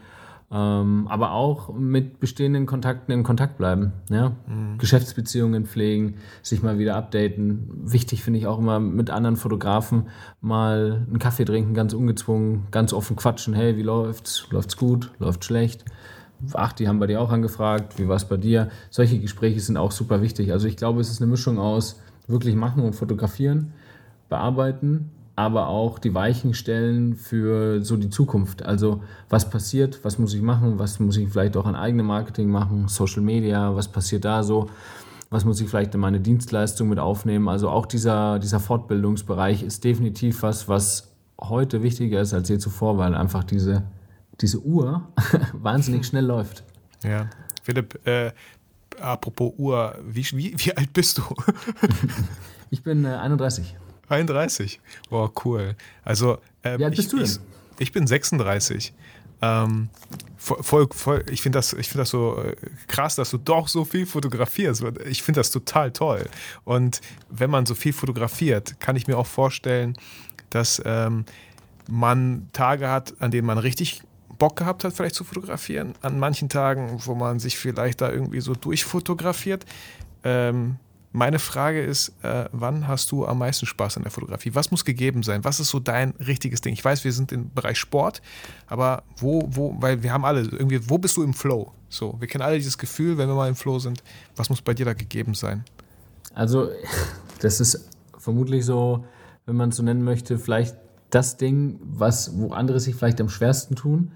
Speaker 3: ähm, aber auch mit bestehenden Kontakten in Kontakt bleiben. Ja? Mhm. Geschäftsbeziehungen pflegen, sich mal wieder updaten. Wichtig finde ich auch immer mit anderen Fotografen mal einen Kaffee trinken, ganz ungezwungen, ganz offen quatschen. Hey, wie läuft's? Läuft's gut? Läuft schlecht? Ach, die haben bei dir auch angefragt. Wie war es bei dir? Solche Gespräche sind auch super wichtig. Also ich glaube, es ist eine Mischung aus wirklich machen und fotografieren, bearbeiten aber auch die Weichen stellen für so die Zukunft. Also was passiert, was muss ich machen, was muss ich vielleicht auch an eigenem Marketing machen, Social Media, was passiert da so, was muss ich vielleicht in meine Dienstleistung mit aufnehmen. Also auch dieser, dieser Fortbildungsbereich ist definitiv was, was heute wichtiger ist als je zuvor, weil einfach diese, diese Uhr wahnsinnig schnell läuft.
Speaker 2: Ja, Philipp, äh, apropos Uhr, wie, wie, wie alt bist du?
Speaker 3: ich bin äh, 31.
Speaker 2: 31. Boah, cool. Also, ähm,
Speaker 3: Wie alt bist
Speaker 2: ich,
Speaker 3: du denn?
Speaker 2: Ich, ich bin 36. Ähm, voll, voll, ich finde das, find das so äh, krass, dass du doch so viel fotografierst. Ich finde das total toll. Und wenn man so viel fotografiert, kann ich mir auch vorstellen, dass ähm, man Tage hat, an denen man richtig Bock gehabt hat, vielleicht zu fotografieren. An manchen Tagen, wo man sich vielleicht da irgendwie so durchfotografiert. Ähm, meine Frage ist, äh, wann hast du am meisten Spaß an der Fotografie? Was muss gegeben sein? Was ist so dein richtiges Ding? Ich weiß, wir sind im Bereich Sport, aber wo, wo, weil wir haben alle irgendwie, wo bist du im Flow? So, wir kennen alle dieses Gefühl, wenn wir mal im Flow sind. Was muss bei dir da gegeben sein?
Speaker 3: Also, das ist vermutlich so, wenn man es so nennen möchte, vielleicht das Ding, was, wo andere sich vielleicht am schwersten tun,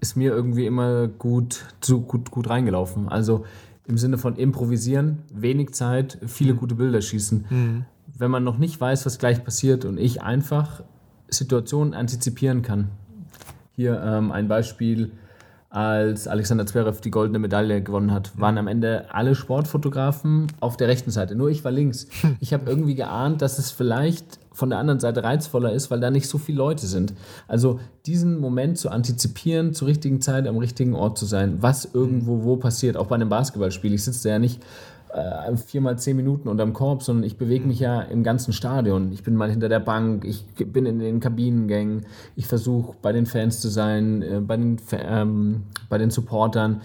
Speaker 3: ist mir irgendwie immer gut, zu, gut, gut reingelaufen. Also im Sinne von improvisieren, wenig Zeit, viele mhm. gute Bilder schießen. Mhm. Wenn man noch nicht weiß, was gleich passiert und ich einfach Situationen antizipieren kann. Hier ähm, ein Beispiel, als Alexander Zverev die goldene Medaille gewonnen hat, waren am Ende alle Sportfotografen auf der rechten Seite. Nur ich war links. Ich habe irgendwie geahnt, dass es vielleicht von der anderen Seite reizvoller ist, weil da nicht so viele Leute sind. Also diesen Moment zu antizipieren, zur richtigen Zeit am richtigen Ort zu sein, was irgendwo wo passiert, auch bei einem Basketballspiel. Ich sitze ja nicht äh, viermal zehn Minuten unterm Korb, sondern ich bewege mich ja im ganzen Stadion. Ich bin mal hinter der Bank, ich bin in den Kabinengängen, ich versuche bei den Fans zu sein, äh, bei, den, ähm, bei den Supportern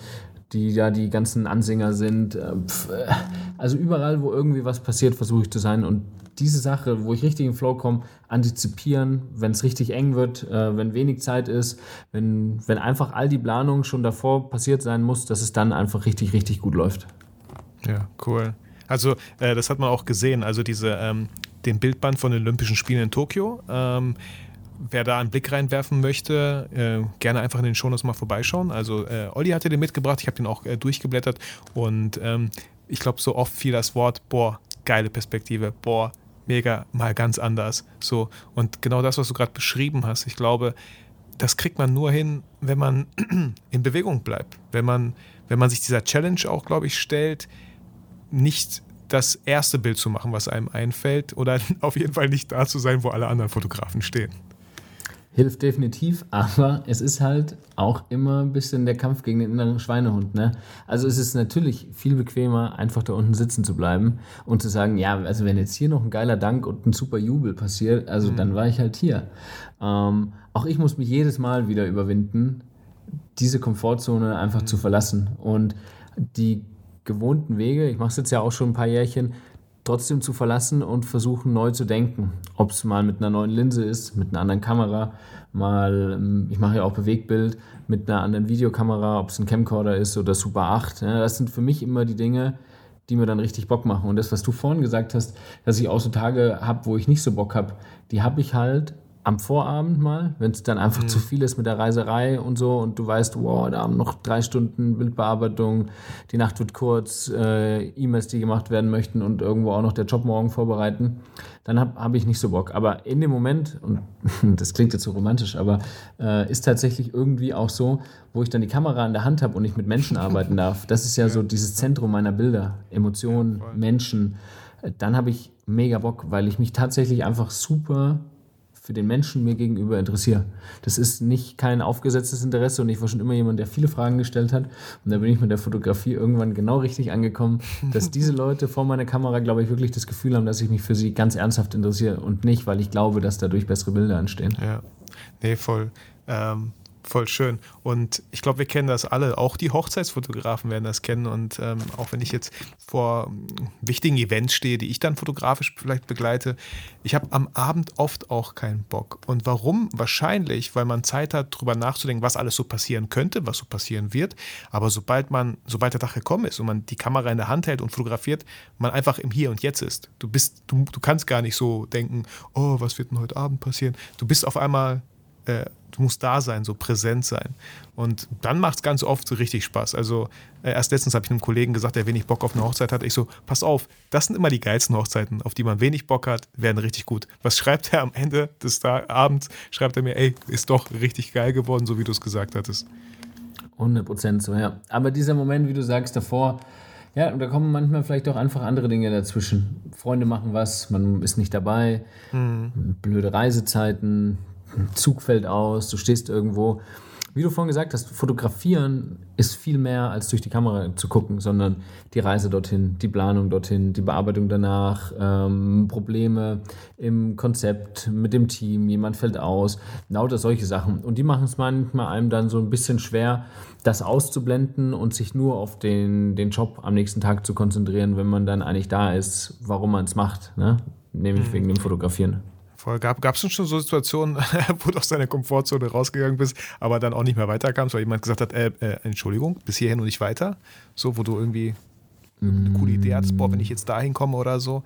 Speaker 3: die ja die ganzen Ansinger sind. Äh, also überall, wo irgendwie was passiert, versuche ich zu sein. Und diese Sache, wo ich richtig in Flow komme, antizipieren, wenn es richtig eng wird, äh, wenn wenig Zeit ist, wenn, wenn einfach all die Planung schon davor passiert sein muss, dass es dann einfach richtig, richtig gut läuft.
Speaker 2: Ja, cool. Also äh, das hat man auch gesehen, also diese, ähm, den Bildband von den Olympischen Spielen in Tokio. Ähm, wer da einen Blick reinwerfen möchte, äh, gerne einfach in den Shownotes mal vorbeischauen. Also äh, Olli hatte den mitgebracht, ich habe den auch äh, durchgeblättert und ähm, ich glaube, so oft fiel das Wort, boah, geile Perspektive, boah, mega, mal ganz anders. So, und genau das, was du gerade beschrieben hast, ich glaube, das kriegt man nur hin, wenn man in Bewegung bleibt. Wenn man, wenn man sich dieser Challenge auch, glaube ich, stellt, nicht das erste Bild zu machen, was einem einfällt, oder auf jeden Fall nicht da zu sein, wo alle anderen Fotografen stehen.
Speaker 3: Hilft definitiv, aber es ist halt auch immer ein bisschen der Kampf gegen den inneren Schweinehund. Ne? Also es ist natürlich viel bequemer, einfach da unten sitzen zu bleiben und zu sagen, ja, also wenn jetzt hier noch ein geiler Dank und ein super Jubel passiert, also mhm. dann war ich halt hier. Ähm, auch ich muss mich jedes Mal wieder überwinden, diese Komfortzone einfach mhm. zu verlassen und die gewohnten Wege, ich mache es jetzt ja auch schon ein paar Jährchen, trotzdem zu verlassen und versuchen neu zu denken. Ob es mal mit einer neuen Linse ist, mit einer anderen Kamera, mal, ähm, ich mache ja auch Bewegtbild, mit einer anderen Videokamera, ob es ein Camcorder ist oder Super 8. Ja, das sind für mich immer die Dinge, die mir dann richtig Bock machen. Und das, was du vorhin gesagt hast, dass ich auch so Tage habe, wo ich nicht so Bock habe, die habe ich halt am Vorabend mal, wenn es dann einfach mhm. zu viel ist mit der Reiserei und so und du weißt, wow, da haben noch drei Stunden Bildbearbeitung, die Nacht wird kurz, äh, E-Mails, die gemacht werden möchten und irgendwo auch noch der Job morgen vorbereiten, dann habe hab ich nicht so Bock. Aber in dem Moment, und das klingt jetzt so romantisch, aber äh, ist tatsächlich irgendwie auch so, wo ich dann die Kamera in der Hand habe und ich mit Menschen arbeiten darf. Das ist ja, ja. so dieses Zentrum meiner Bilder, Emotionen, ja, Menschen. Dann habe ich mega Bock, weil ich mich tatsächlich einfach super für den Menschen mir gegenüber interessiere. Das ist nicht kein aufgesetztes Interesse und ich war schon immer jemand, der viele Fragen gestellt hat. Und da bin ich mit der Fotografie irgendwann genau richtig angekommen, dass diese Leute vor meiner Kamera, glaube ich, wirklich das Gefühl haben, dass ich mich für sie ganz ernsthaft interessiere und nicht, weil ich glaube, dass dadurch bessere Bilder entstehen.
Speaker 2: Ja, nee, voll. Ähm, voll schön. Und ich glaube, wir kennen das alle. Auch die Hochzeitsfotografen werden das kennen. Und ähm, auch wenn ich jetzt vor ähm, wichtigen Events stehe, die ich dann fotografisch vielleicht begleite, ich habe am Abend oft auch keinen Bock. Und warum? Wahrscheinlich, weil man Zeit hat, darüber nachzudenken, was alles so passieren könnte, was so passieren wird. Aber sobald man, sobald der Tag gekommen ist und man die Kamera in der Hand hält und fotografiert, man einfach im Hier und Jetzt ist. Du bist, du, du kannst gar nicht so denken, oh, was wird denn heute Abend passieren? Du bist auf einmal äh, du musst da sein, so präsent sein. Und dann macht es ganz oft so richtig Spaß. Also äh, erst letztens habe ich einem Kollegen gesagt, der wenig Bock auf eine Hochzeit hat. Ich so, pass auf, das sind immer die geilsten Hochzeiten, auf die man wenig Bock hat, werden richtig gut. Was schreibt er am Ende des Abends? Schreibt er mir, ey, ist doch richtig geil geworden, so wie du es gesagt hattest.
Speaker 3: 100 Prozent so, ja. Aber dieser Moment, wie du sagst, davor, ja, da kommen manchmal vielleicht auch einfach andere Dinge dazwischen. Freunde machen was, man ist nicht dabei, mhm. blöde Reisezeiten, ein Zug fällt aus, du stehst irgendwo. Wie du vorhin gesagt hast, fotografieren ist viel mehr als durch die Kamera zu gucken, sondern die Reise dorthin, die Planung dorthin, die Bearbeitung danach, ähm, Probleme im Konzept mit dem Team, jemand fällt aus, lauter solche Sachen. Und die machen es manchmal einem dann so ein bisschen schwer, das auszublenden und sich nur auf den, den Job am nächsten Tag zu konzentrieren, wenn man dann eigentlich da ist, warum man es macht, ne? nämlich mhm. wegen dem Fotografieren.
Speaker 2: Voll. Gab es schon so Situationen, wo du aus deiner Komfortzone rausgegangen bist, aber dann auch nicht mehr weiterkamst, weil jemand gesagt hat, äh, äh, Entschuldigung, bis hierhin und nicht weiter? So, wo du irgendwie eine coole Idee hattest, boah, wenn ich jetzt da hinkomme oder so.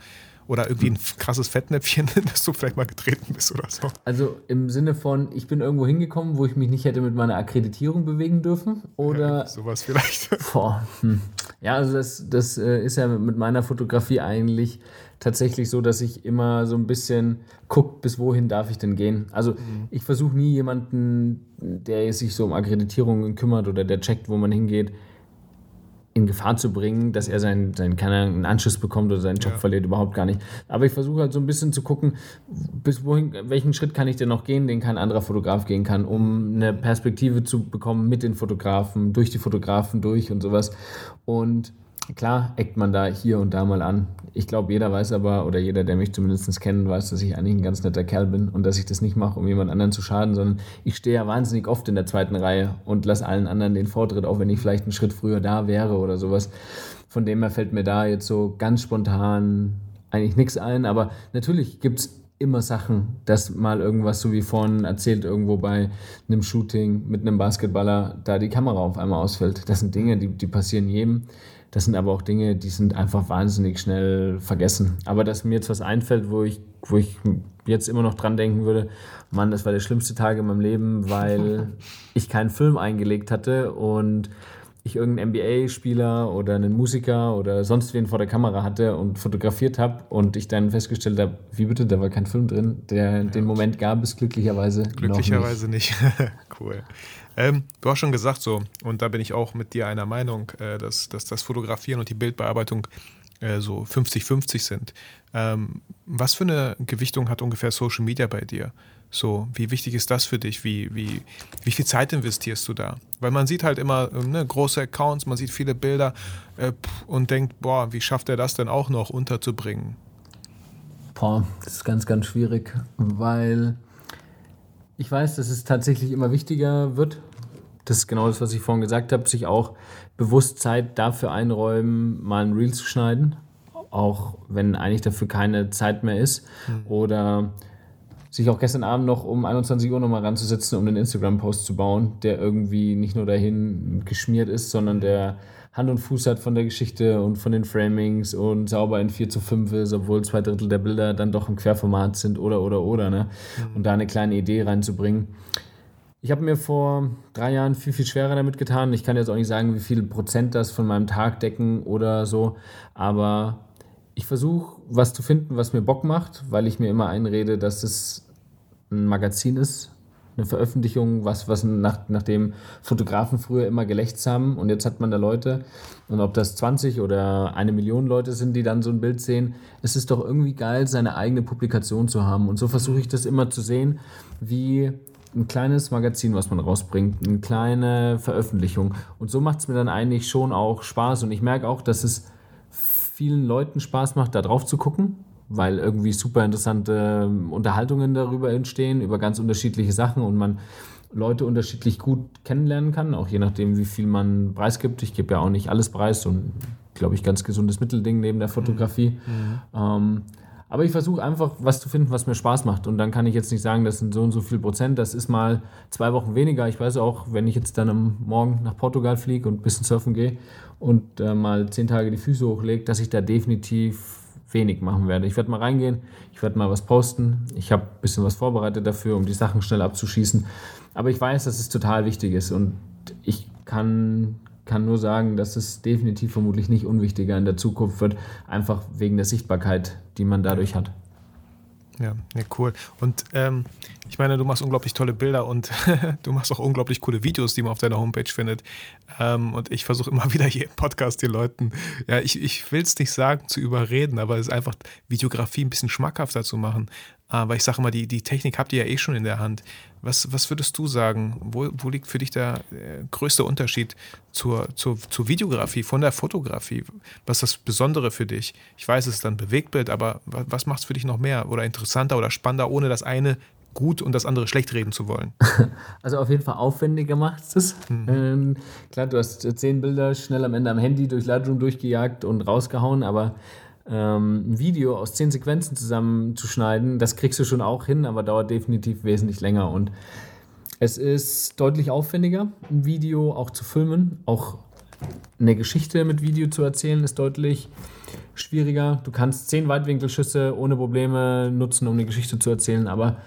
Speaker 2: Oder irgendwie ein krasses Fettnäpfchen, dass du vielleicht mal getreten bist oder so.
Speaker 3: Also im Sinne von, ich bin irgendwo hingekommen, wo ich mich nicht hätte mit meiner Akkreditierung bewegen dürfen? Oder. Ja,
Speaker 2: sowas vielleicht.
Speaker 3: Boah, hm. Ja, also das, das äh, ist ja mit meiner Fotografie eigentlich tatsächlich so, dass ich immer so ein bisschen gucke, bis wohin darf ich denn gehen. Also mhm. ich versuche nie jemanden, der sich so um Akkreditierungen kümmert oder der checkt, wo man hingeht, in Gefahr zu bringen, dass er seinen, seinen keine einen Anschluss bekommt oder seinen Job ja. verliert, überhaupt gar nicht. Aber ich versuche halt so ein bisschen zu gucken, bis wohin, welchen Schritt kann ich denn noch gehen, den kein anderer Fotograf gehen kann, um eine Perspektive zu bekommen mit den Fotografen, durch die Fotografen durch und sowas. Und klar eckt man da hier und da mal an. Ich glaube, jeder weiß aber, oder jeder, der mich zumindest kennt, weiß, dass ich eigentlich ein ganz netter Kerl bin und dass ich das nicht mache, um jemand anderen zu schaden, sondern ich stehe ja wahnsinnig oft in der zweiten Reihe und lasse allen anderen den Vortritt, auch wenn ich vielleicht einen Schritt früher da wäre oder sowas. Von dem her fällt mir da jetzt so ganz spontan eigentlich nichts ein, aber natürlich gibt es immer Sachen, dass mal irgendwas, so wie vorhin erzählt, irgendwo bei einem Shooting mit einem Basketballer, da die Kamera auf einmal ausfällt. Das sind Dinge, die, die passieren jedem. Das sind aber auch Dinge, die sind einfach wahnsinnig schnell vergessen. Aber dass mir jetzt was einfällt, wo ich, wo ich jetzt immer noch dran denken würde, Mann, das war der schlimmste Tag in meinem Leben, weil ich keinen Film eingelegt hatte und ich irgendeinen NBA-Spieler oder einen Musiker oder sonst wen vor der Kamera hatte und fotografiert habe und ich dann festgestellt habe, wie bitte, da war kein Film drin. Der, ja. Den Moment gab es glücklicherweise.
Speaker 2: Glücklicherweise nicht. nicht. cool. Ähm, du hast schon gesagt so, und da bin ich auch mit dir einer Meinung, äh, dass, dass das Fotografieren und die Bildbearbeitung äh, so 50-50 sind. Ähm, was für eine Gewichtung hat ungefähr Social Media bei dir? So, wie wichtig ist das für dich? Wie, wie, wie viel Zeit investierst du da? Weil man sieht halt immer ne, große Accounts, man sieht viele Bilder äh, und denkt, boah, wie schafft er das denn auch noch unterzubringen?
Speaker 3: Boah, das ist ganz, ganz schwierig, weil ich weiß, dass es tatsächlich immer wichtiger wird. Das ist genau das, was ich vorhin gesagt habe, sich auch bewusst Zeit dafür einräumen, mal ein Reel zu schneiden, auch wenn eigentlich dafür keine Zeit mehr ist. Mhm. Oder sich auch gestern Abend noch um 21 Uhr nochmal ranzusetzen, um einen Instagram-Post zu bauen, der irgendwie nicht nur dahin geschmiert ist, sondern der Hand und Fuß hat von der Geschichte und von den Framings und sauber in 4 zu 5 ist, obwohl zwei Drittel der Bilder dann doch im Querformat sind oder oder oder, ne? Mhm. Und da eine kleine Idee reinzubringen. Ich habe mir vor drei Jahren viel, viel schwerer damit getan. Ich kann jetzt auch nicht sagen, wie viel Prozent das von meinem Tag decken oder so, aber ich versuche, was zu finden, was mir Bock macht, weil ich mir immer einrede, dass es ein Magazin ist, eine Veröffentlichung, was, was nach, nachdem Fotografen früher immer gelächzt haben und jetzt hat man da Leute und ob das 20 oder eine Million Leute sind, die dann so ein Bild sehen, es ist doch irgendwie geil, seine eigene Publikation zu haben und so versuche ich das immer zu sehen, wie ein kleines Magazin, was man rausbringt, eine kleine Veröffentlichung und so macht es mir dann eigentlich schon auch Spaß und ich merke auch, dass es vielen Leuten Spaß macht, da drauf zu gucken weil irgendwie super interessante ähm, Unterhaltungen darüber entstehen, über ganz unterschiedliche Sachen und man Leute unterschiedlich gut kennenlernen kann, auch je nachdem, wie viel man preisgibt. Ich gebe ja auch nicht alles preis und, glaube ich, ganz gesundes Mittelding neben der Fotografie. Mhm. Ähm, aber ich versuche einfach was zu finden, was mir Spaß macht. Und dann kann ich jetzt nicht sagen, das sind so und so viel Prozent. Das ist mal zwei Wochen weniger. Ich weiß auch, wenn ich jetzt dann am Morgen nach Portugal fliege und ein bisschen surfen gehe und äh, mal zehn Tage die Füße hochlege, dass ich da definitiv wenig machen werde. Ich werde mal reingehen, ich werde mal was posten. Ich habe ein bisschen was vorbereitet dafür, um die Sachen schnell abzuschießen. Aber ich weiß, dass es total wichtig ist und ich kann, kann nur sagen, dass es definitiv vermutlich nicht unwichtiger in der Zukunft wird, einfach wegen der Sichtbarkeit, die man dadurch hat.
Speaker 2: Ja, ja cool. Und ähm, ich meine, du machst unglaublich tolle Bilder und du machst auch unglaublich coole Videos, die man auf deiner Homepage findet. Ähm, und ich versuche immer wieder hier im Podcast die Leuten, ja, ich, ich will es nicht sagen, zu überreden, aber es ist einfach Videografie ein bisschen schmackhafter zu machen. Aber ich sage immer, die, die Technik habt ihr ja eh schon in der Hand. Was, was würdest du sagen? Wo, wo liegt für dich der äh, größte Unterschied zur, zur, zur Videografie, von der Fotografie? Was ist das Besondere für dich? Ich weiß, es ist dann Bewegtbild, aber was macht es für dich noch mehr oder interessanter oder spannender, ohne das eine gut und das andere schlecht reden zu wollen?
Speaker 3: Also auf jeden Fall aufwendiger macht es. Mhm. Ähm, klar, du hast zehn Bilder schnell am Ende am Handy durch Lightroom durchgejagt und rausgehauen, aber ähm, ein Video aus zehn Sequenzen zusammenzuschneiden, das kriegst du schon auch hin, aber dauert definitiv wesentlich länger. Und es ist deutlich aufwendiger, ein Video auch zu filmen. Auch eine Geschichte mit Video zu erzählen, ist deutlich schwieriger. Du kannst zehn Weitwinkelschüsse ohne Probleme nutzen, um eine Geschichte zu erzählen, aber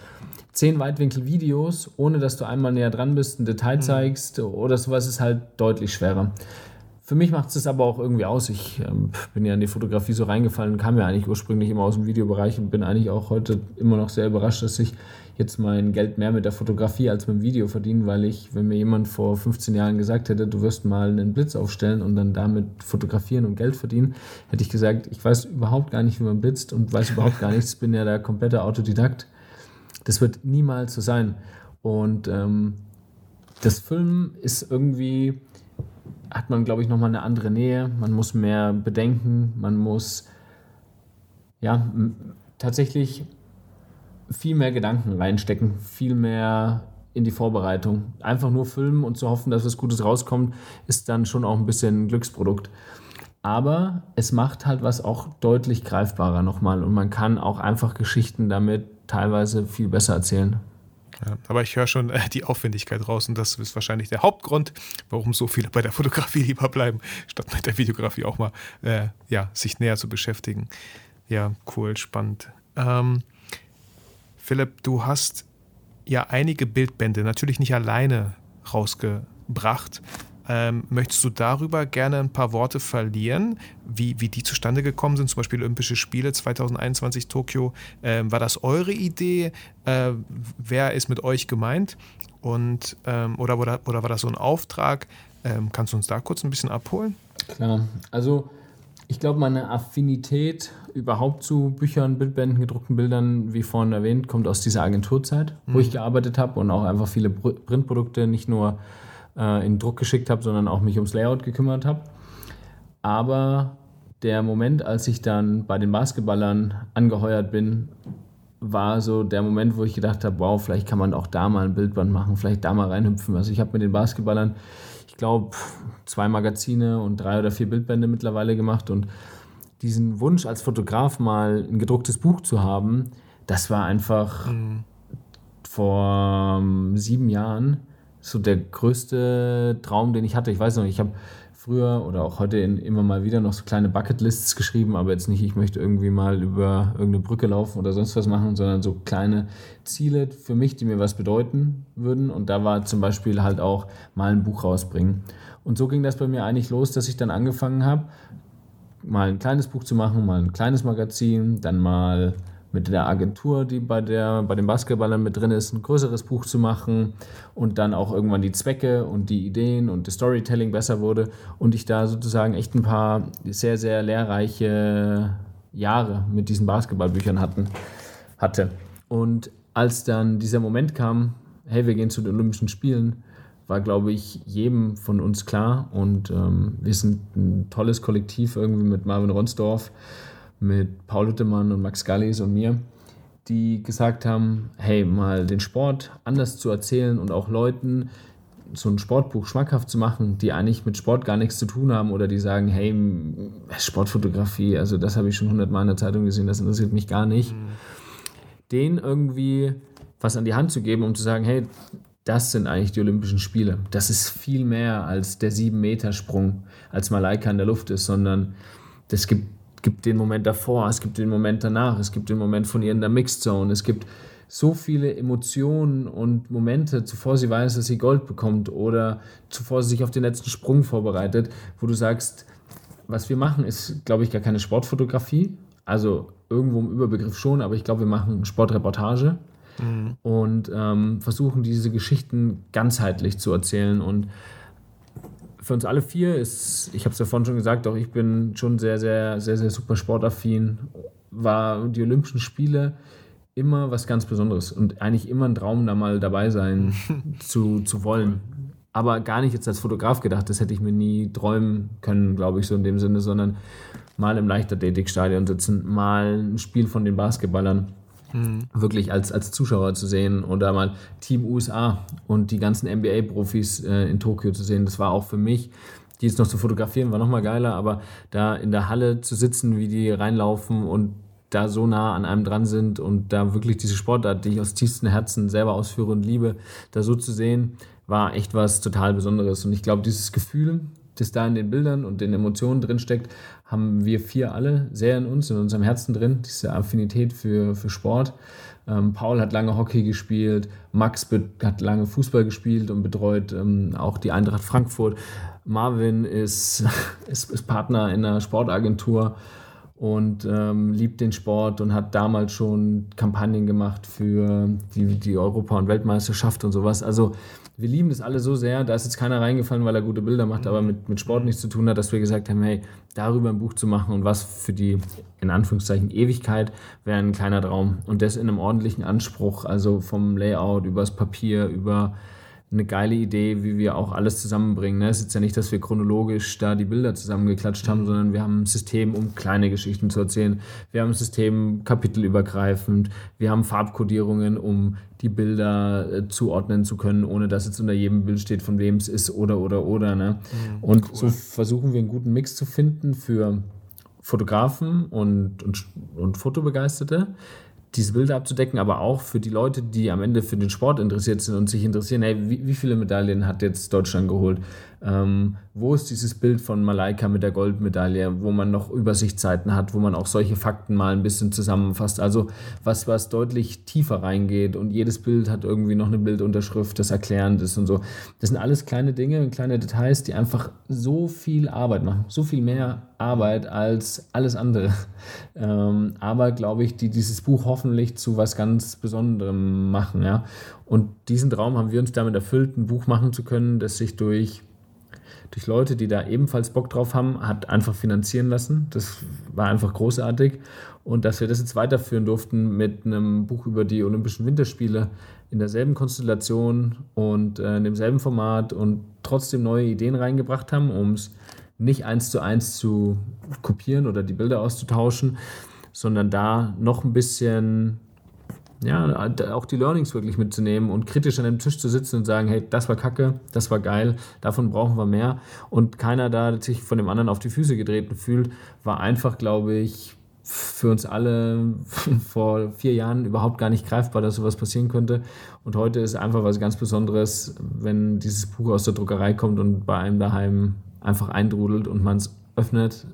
Speaker 3: zehn Weitwinkelvideos, ohne dass du einmal näher dran bist, ein Detail mhm. zeigst oder sowas, ist halt deutlich schwerer. Für mich macht es aber auch irgendwie aus. Ich ähm, bin ja in die Fotografie so reingefallen, kam ja eigentlich ursprünglich immer aus dem Videobereich und bin eigentlich auch heute immer noch sehr überrascht, dass ich jetzt mein Geld mehr mit der Fotografie als mit dem Video verdiene, weil ich, wenn mir jemand vor 15 Jahren gesagt hätte, du wirst mal einen Blitz aufstellen und dann damit fotografieren und Geld verdienen, hätte ich gesagt, ich weiß überhaupt gar nicht, wie man blitzt und weiß überhaupt gar nichts, bin ja der komplette Autodidakt. Das wird niemals so sein. Und ähm, das Filmen ist irgendwie hat man, glaube ich, nochmal eine andere Nähe. Man muss mehr bedenken. Man muss ja tatsächlich viel mehr Gedanken reinstecken, viel mehr in die Vorbereitung. Einfach nur filmen und zu hoffen, dass was Gutes rauskommt, ist dann schon auch ein bisschen ein Glücksprodukt. Aber es macht halt was auch deutlich greifbarer nochmal und man kann auch einfach Geschichten damit teilweise viel besser erzählen.
Speaker 2: Ja, aber ich höre schon äh, die Aufwendigkeit raus und das ist wahrscheinlich der Hauptgrund, warum so viele bei der Fotografie lieber bleiben, statt mit der Videografie auch mal äh, ja, sich näher zu beschäftigen. Ja, cool, spannend. Ähm, Philipp, du hast ja einige Bildbände natürlich nicht alleine rausgebracht, ähm, möchtest du darüber gerne ein paar Worte verlieren, wie, wie die zustande gekommen sind? Zum Beispiel Olympische Spiele 2021 Tokio. Ähm, war das eure Idee? Äh, wer ist mit euch gemeint? Und, ähm, oder, oder, oder war das so ein Auftrag? Ähm, kannst du uns da kurz ein bisschen abholen?
Speaker 3: Klar, also Ich glaube, meine Affinität überhaupt zu Büchern, Bildbänden, gedruckten Bildern, wie vorhin erwähnt, kommt aus dieser Agenturzeit, mhm. wo ich gearbeitet habe und auch einfach viele Printprodukte nicht nur äh, in Druck geschickt habe, sondern auch mich ums Layout gekümmert habe. Aber der Moment, als ich dann bei den Basketballern angeheuert bin, war so der Moment, wo ich gedacht habe, wow, vielleicht kann man auch da mal ein Bildband machen, vielleicht da mal reinhüpfen. Also ich habe mit den Basketballern, ich glaube, zwei Magazine und drei oder vier Bildbände mittlerweile gemacht und diesen Wunsch als Fotograf mal ein gedrucktes Buch zu haben, das war einfach mhm. vor um, sieben Jahren so der größte Traum, den ich hatte. Ich weiß noch, ich habe früher oder auch heute in, immer mal wieder noch so kleine Bucketlists geschrieben, aber jetzt nicht, ich möchte irgendwie mal über irgendeine Brücke laufen oder sonst was machen, sondern so kleine Ziele für mich, die mir was bedeuten würden. Und da war zum Beispiel halt auch mal ein Buch rausbringen. Und so ging das bei mir eigentlich los, dass ich dann angefangen habe, mal ein kleines Buch zu machen, mal ein kleines Magazin, dann mal mit der Agentur, die bei, der, bei den Basketballern mit drin ist, ein größeres Buch zu machen und dann auch irgendwann die Zwecke und die Ideen und das Storytelling besser wurde und ich da sozusagen echt ein paar sehr, sehr lehrreiche Jahre mit diesen Basketballbüchern hatten, hatte. Und als dann dieser Moment kam, hey, wir gehen zu den Olympischen Spielen, war, glaube ich, jedem von uns klar und ähm, wir sind ein tolles Kollektiv irgendwie mit Marvin Ronsdorf mit Paul Hüttemann und Max Gallis und mir, die gesagt haben, hey, mal den Sport anders zu erzählen und auch Leuten so ein Sportbuch schmackhaft zu machen, die eigentlich mit Sport gar nichts zu tun haben oder die sagen, hey, Sportfotografie, also das habe ich schon hundertmal in der Zeitung gesehen, das interessiert mich gar nicht. Mhm. Denen irgendwie was an die Hand zu geben, um zu sagen, hey, das sind eigentlich die Olympischen Spiele. Das ist viel mehr als der 7-Meter-Sprung, als Malaika in der Luft ist, sondern es gibt gibt den Moment davor, es gibt den Moment danach, es gibt den Moment von ihr in der Mixed Zone, es gibt so viele Emotionen und Momente, zuvor sie weiß, dass sie Gold bekommt oder zuvor sie sich auf den letzten Sprung vorbereitet, wo du sagst, was wir machen, ist, glaube ich, gar keine Sportfotografie. Also irgendwo im Überbegriff schon, aber ich glaube, wir machen Sportreportage mhm. und ähm, versuchen diese Geschichten ganzheitlich zu erzählen und für uns alle vier ist, ich habe es ja vorhin schon gesagt, auch ich bin schon sehr, sehr, sehr, sehr super sportaffin, war die Olympischen Spiele immer was ganz Besonderes und eigentlich immer ein Traum, da mal dabei sein zu, zu wollen. Aber gar nicht jetzt als Fotograf gedacht, das hätte ich mir nie träumen können, glaube ich, so in dem Sinne, sondern mal im Leichtathletikstadion sitzen, mal ein Spiel von den Basketballern mhm. wirklich als, als Zuschauer zu sehen oder mal Team USA und die ganzen NBA-Profis äh, in Tokio zu sehen. Das war auch für mich, die jetzt noch zu fotografieren, war nochmal geiler, aber da in der Halle zu sitzen, wie die reinlaufen und da so nah an einem dran sind und da wirklich diese Sportart, die ich aus tiefstem Herzen selber ausführe und liebe, da so zu sehen, war echt was total Besonderes. Und ich glaube, dieses Gefühl, das da in den Bildern und den Emotionen drin steckt, haben wir vier alle sehr in uns, in unserem Herzen drin, diese Affinität für, für Sport. Ähm, Paul hat lange Hockey gespielt, Max hat lange Fußball gespielt und betreut ähm, auch die Eintracht Frankfurt. Marvin ist, ist, ist Partner in einer Sportagentur und ähm, liebt den Sport und hat damals schon Kampagnen gemacht für die, die Europa- und Weltmeisterschaft und sowas. Also wir lieben das alle so sehr, da ist jetzt keiner reingefallen, weil er gute Bilder macht, aber mit, mit Sport nichts zu tun hat, dass wir gesagt haben, hey, darüber ein Buch zu machen und was für die, in Anführungszeichen, Ewigkeit wäre ein kleiner Traum. Und das in einem ordentlichen Anspruch, also vom Layout, übers Papier, über eine geile Idee, wie wir auch alles zusammenbringen. Ne? Es ist ja nicht, dass wir chronologisch da die Bilder zusammengeklatscht haben, mhm. sondern wir haben ein System, um kleine Geschichten zu erzählen. Wir haben ein System kapitelübergreifend. Wir haben Farbkodierungen, um die Bilder äh, zuordnen zu können, ohne dass jetzt unter jedem Bild steht, von wem es ist oder oder oder. Ne? Mhm, und cool. so versuchen wir einen guten Mix zu finden für Fotografen und, und, und Fotobegeisterte diese Bilder abzudecken, aber auch für die Leute, die am Ende für den Sport interessiert sind und sich interessieren, hey, wie, wie viele Medaillen hat jetzt Deutschland geholt? Ähm, wo ist dieses Bild von Malaika mit der Goldmedaille, wo man noch Übersichtszeiten hat, wo man auch solche Fakten mal ein bisschen zusammenfasst? Also was, was deutlich tiefer reingeht und jedes Bild hat irgendwie noch eine Bildunterschrift, das erklärend ist und so. Das sind alles kleine Dinge und kleine Details, die einfach so viel Arbeit machen, so viel mehr Arbeit als alles andere. Ähm, aber glaube ich, die dieses Buch hoffentlich zu was ganz Besonderem machen. Ja? Und diesen Traum haben wir uns damit erfüllt, ein Buch machen zu können, das sich durch durch Leute, die da ebenfalls Bock drauf haben, hat einfach finanzieren lassen. Das war einfach großartig. Und dass wir das jetzt weiterführen durften mit einem Buch über die Olympischen Winterspiele in derselben Konstellation und äh, in demselben Format und trotzdem neue Ideen reingebracht haben, um es nicht eins zu eins zu kopieren oder die Bilder auszutauschen, sondern da noch ein bisschen ja, auch die Learnings wirklich mitzunehmen und kritisch an dem Tisch zu sitzen und sagen, hey, das war kacke, das war geil, davon brauchen wir mehr. Und keiner da sich von dem anderen auf die Füße getreten fühlt, war einfach, glaube ich, für uns alle vor vier Jahren überhaupt gar nicht greifbar, dass sowas passieren könnte. Und heute ist einfach was ganz Besonderes, wenn dieses Buch aus der Druckerei kommt und bei einem daheim einfach eindrudelt und man es öffnet